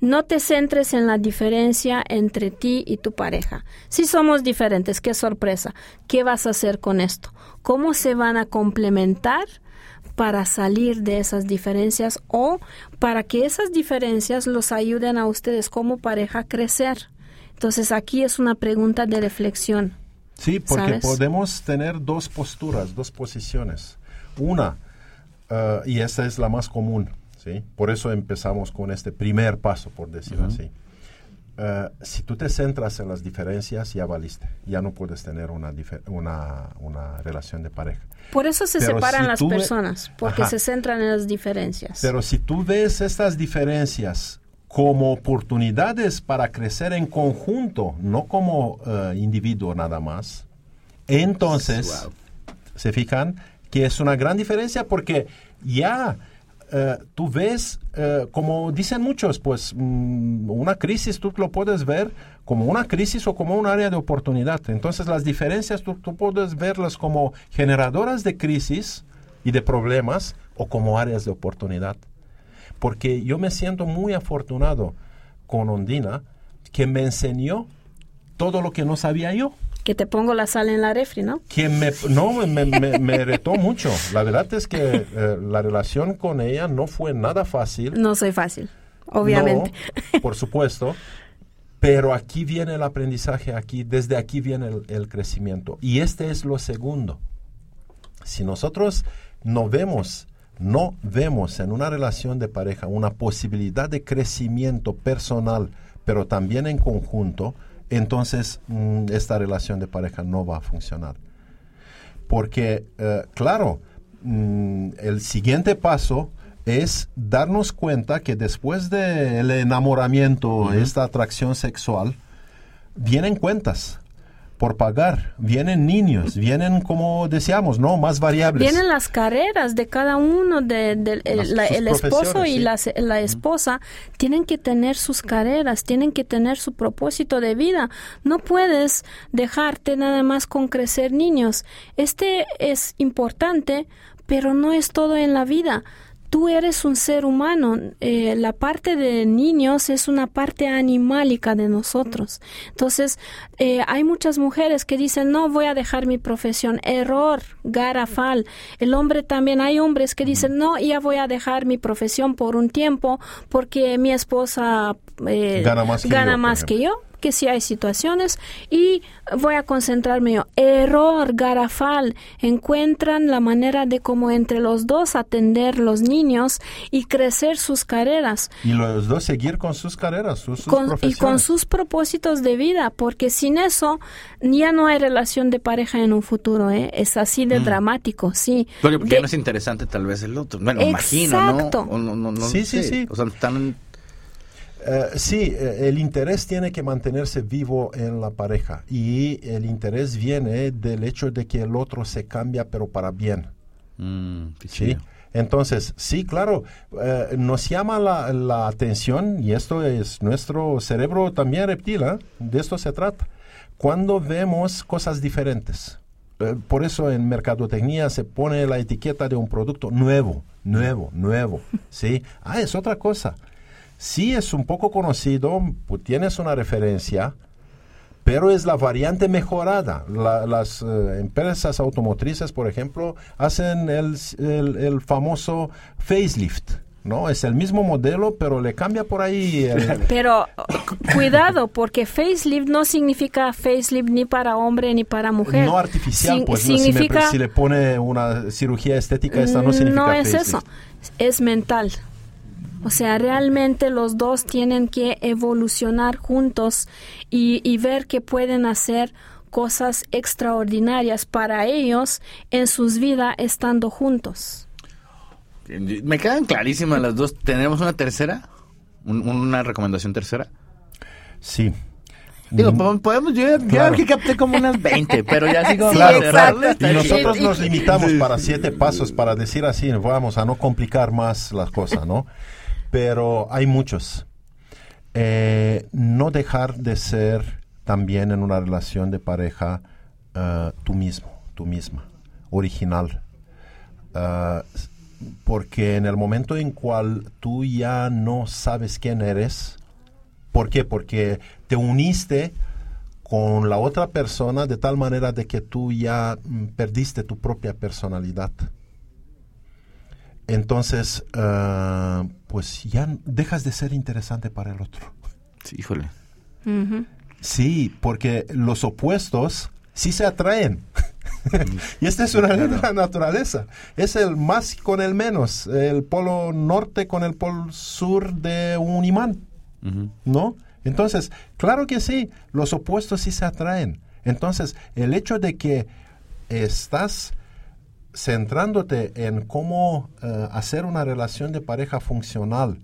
No te centres en la diferencia entre ti y tu pareja. Si somos diferentes, qué sorpresa. ¿Qué vas a hacer con esto? ¿Cómo se van a complementar para salir de esas diferencias o para que esas diferencias los ayuden a ustedes como pareja a crecer? Entonces aquí es una pregunta de reflexión. Sí, porque ¿Sabes? podemos tener dos posturas, dos posiciones. Una, eh, y esta es la más común, ¿sí? Por eso empezamos con este primer paso, por decirlo así. Eh, si tú te centras en las diferencias, ya valiste. Ya no puedes tener una, una, una relación de pareja. Por eso se Pero separan si las personas, porque Ajá. se centran en las diferencias. Pero si tú ves estas diferencias como oportunidades para crecer en conjunto, no como eh, individuo nada más, entonces, Wow. se fijan que es una gran diferencia porque ya eh, tú ves, eh, como dicen muchos, pues mm, una crisis tú lo puedes ver como una crisis o como un área de oportunidad. Entonces las diferencias tú, tú puedes verlas como generadoras de crisis y de problemas o como áreas de oportunidad. Porque yo me siento muy afortunado con Ondina que me enseñó todo lo que no sabía yo Que te pongo la sal en la refri, ¿no? que me, no, me, me- me retó mucho. La verdad es que eh, la relación con ella no fue nada fácil. No soy fácil, obviamente. No, por supuesto. Pero aquí viene el aprendizaje, aquí, desde aquí viene el, el crecimiento. Y este es lo segundo. Si nosotros no vemos, no vemos en una relación de pareja una posibilidad de crecimiento personal, pero también en conjunto, entonces mm, esta relación de pareja no va a funcionar. Porque, eh, claro, mm, el siguiente paso es darnos cuenta que después del enamoramiento, esta atracción sexual, vienen cuentas por pagar, vienen niños, vienen como decíamos, ¿no? Más variables. Vienen las carreras de cada uno, de, de- el, Las- la- sus el esposo y sí. la, la esposa tienen que tener sus carreras, tienen que tener su propósito de vida. No puedes dejarte nada más con crecer niños. Este es importante, pero no es todo en la vida. Tú eres un ser humano. eh, la parte de niños es una parte animálica de nosotros. Entonces, eh, hay muchas mujeres que dicen, no voy a dejar mi profesión. Error, garafal. El hombre también, hay hombres que dicen, no, ya voy a dejar mi profesión por un tiempo porque mi esposa eh, Gana más que gana yo, por más ejemplo. que yo que sí hay situaciones y voy a concentrarme yo. Error garrafal. Encuentran la manera de cómo entre los dos atender los niños y crecer sus carreras Y los dos seguir con sus carreras, sus, sus con- y con sus propósitos de vida, porque sin eso ya no hay relación de pareja en un futuro, ¿eh? Es así de dramático, sí. Porque, porque De- ya no es interesante tal vez el otro. Bueno, imagino. O no, no, no Sí, sí, sí. O sea, están... Eh, sí, eh, el interés tiene que mantenerse vivo en la pareja y el interés viene del hecho de que el otro se cambia pero para bien. Mm, ¿sí? Entonces, sí, claro, eh, nos llama la, la atención y esto es nuestro cerebro también reptil, ¿eh? de esto se trata, cuando vemos cosas diferentes. Por eso en mercadotecnia se pone la etiqueta de un producto nuevo, nuevo, nuevo, ¿sí? Ah, es otra cosa. Sí es un poco conocido, pues, tienes una referencia, pero es la variante mejorada. La- las eh, empresas automotrices, por ejemplo, hacen el, el- el famoso facelift, ¿no? Es el mismo modelo, pero le cambia por ahí el- Pero cu- cuidado, porque facelift no significa facelift ni para hombre ni para mujer. no artificial, Sin- pues no, si, me- significa si le pone una cirugía estética, esta no significa No es facelift. eso, es mental. O sea, realmente los dos tienen que evolucionar juntos y, y ver que pueden hacer cosas extraordinarias para ellos en sus vidas estando juntos. Me quedan clarísimas las dos. ¿Tendremos una tercera? Un- ¿Una recomendación tercera? Sí. Digo, Mm, po- podemos, yo, yo Claro. aquí capté como unas 20, pero ya exacto. cerrarle, Y nosotros nos limitamos para siete pasos, para decir así, vamos a no complicar más las cosas, ¿no? Pero hay muchos. Eh, no dejar de ser también en una relación de pareja eh, tú mismo, tú misma, original. S- porque en el momento en cual tú ya no sabes quién eres, ¿por qué? Porque te uniste con la otra persona de tal manera de que tú ya mm, perdiste tu propia personalidad. Entonces, ah, pues ya dejas de ser interesante para el otro. Sí, híjole. Sí, porque los opuestos sí se atraen. y esta es una ley de la naturaleza. Es el más con el menos, el polo norte con el polo sur de un imán. ¿no? Entonces, claro que sí, los opuestos sí se atraen. Entonces, el hecho de que estás centrándote en cómo eh, hacer una relación de pareja funcional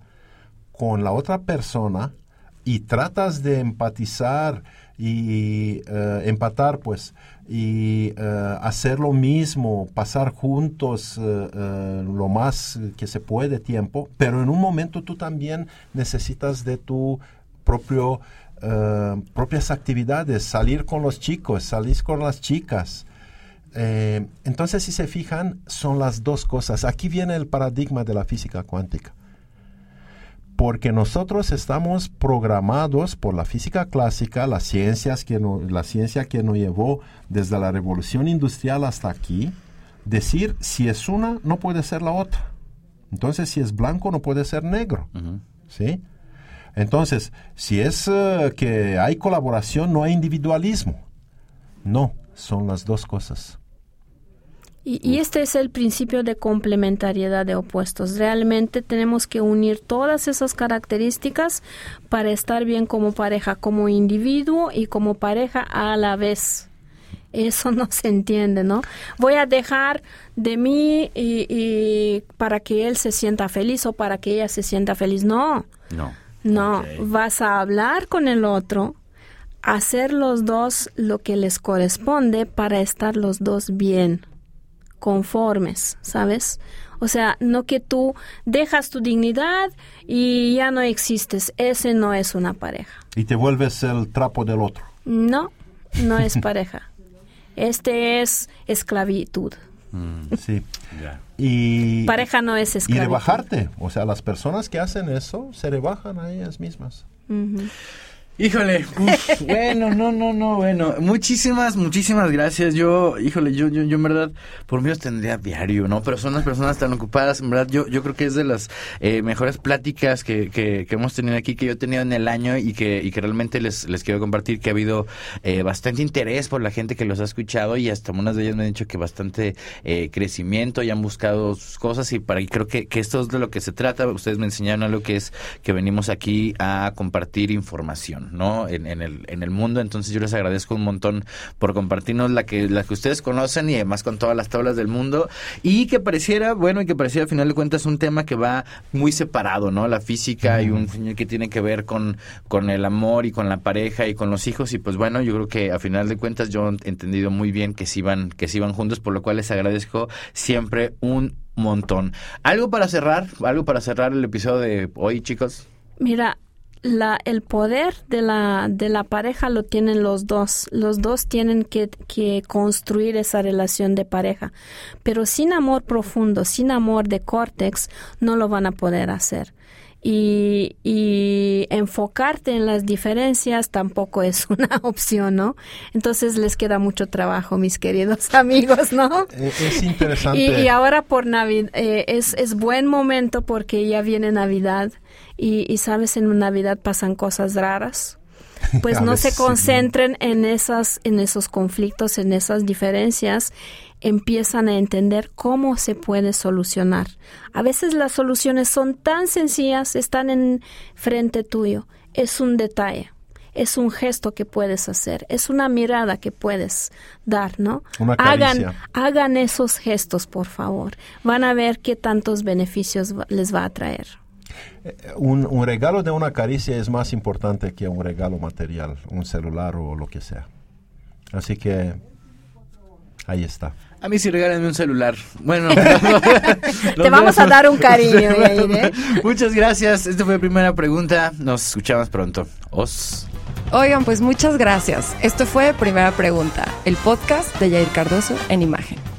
con la otra persona y tratas de empatizar y eh, empatar, pues, y eh, hacer lo mismo, pasar juntos lo más que se puede tiempo, pero en un momento tú también necesitas de tu propio propias actividades, salir con los chicos, salir con las chicas. Eh, entonces, si se fijan, son las dos cosas. Aquí viene el paradigma de la física cuántica porque nosotros estamos programados por la física clásica, las ciencias que no- la ciencia que nos llevó desde la revolución industrial hasta aquí, decir si es una, no puede ser la otra. Entonces, si es blanco, no puede ser negro. ¿Sí? Entonces, si es eh, que hay colaboración, no hay individualismo. No, son las dos cosas. Y, y este es el principio de complementariedad de opuestos. Realmente tenemos que unir todas esas características para estar bien como pareja, como individuo y como pareja a la vez. Eso no se entiende, ¿no? Voy a dejar de mí y, y para que él se sienta feliz o para que ella se sienta feliz. No, No. no. Vas a hablar con el otro, hacer los dos lo que les corresponde para estar los dos bien conformes, ¿sabes? O sea, no que tú dejas tu dignidad y ya no existes. Ese no es una pareja. Y te vuelves el trapo del otro. No, no es pareja. Este es esclavitud. Sí. Ya. Y, Pareja no es y esclavitud. rebajarte. O sea, las personas que hacen eso se rebajan a ellas mismas. Ujú. Híjole, uf, bueno, no, no, no, bueno, muchísimas, muchísimas gracias. Yo, híjole, yo, yo, yo en verdad, por mí los tendría diario, ¿no? Pero son unas personas tan ocupadas, en verdad, yo, yo creo que es de las eh, mejores pláticas que, que, que hemos tenido aquí, que yo he tenido en el año y que, y que realmente les, les quiero compartir que ha habido eh, bastante interés por la gente que los ha escuchado y hasta unas de ellas me han dicho que bastante eh, crecimiento y han buscado sus cosas y para y creo que, que esto es de lo que se trata. Ustedes me enseñaron algo que es que venimos aquí a compartir información, ¿no? En, en el, en el mundo. Entonces yo les agradezco un montón por compartirnos la que, la que ustedes conocen y además con todas las tablas del mundo. Y que pareciera, bueno, y que pareciera a final de cuentas un tema que va muy separado, ¿no? La física y un señor que tiene que ver con, con el amor y con la pareja y con los hijos. Y pues bueno, yo creo que a final de cuentas yo he entendido muy bien que sí van, que sí van juntos, por lo cual les agradezco siempre un montón. Algo para cerrar, algo para cerrar el episodio de hoy, chicos. Mira, la, el poder de la, de la pareja lo tienen los dos. Los dos tienen que, que construir esa relación de pareja. Pero sin amor profundo, sin amor de córtex, no lo van a poder hacer. Y, y, enfocarte en las diferencias tampoco es una opción, ¿no? Entonces les queda mucho trabajo, mis queridos amigos, ¿no? Eh, es interesante. Y, ahora por Navidad, eh, es, es buen momento porque ya viene Navidad y, y sabes, en Navidad pasan cosas raras pues no se concentren en esas en esos conflictos, en esas diferencias, empiezan a entender cómo se puede solucionar. A veces las soluciones son tan sencillas, están en frente tuyo. Es un detalle, es un gesto que puedes hacer, es una mirada que puedes dar, ¿no? hagan, hagan esos gestos, por favor. Van a ver qué tantos beneficios les va a traer. Eh, un, un, regalo de una caricia es más importante que un regalo material, un celular o lo que sea. Así que ahí está. A mí sí regálenme un celular. Bueno, te vamos a dar un cariño. ¿eh? Muchas gracias. Esta fue la primera pregunta. Nos escuchamos pronto. Os. Oigan, pues muchas gracias. Esto fue Primera Pregunta, el podcast de Jair Cardoso en imagen.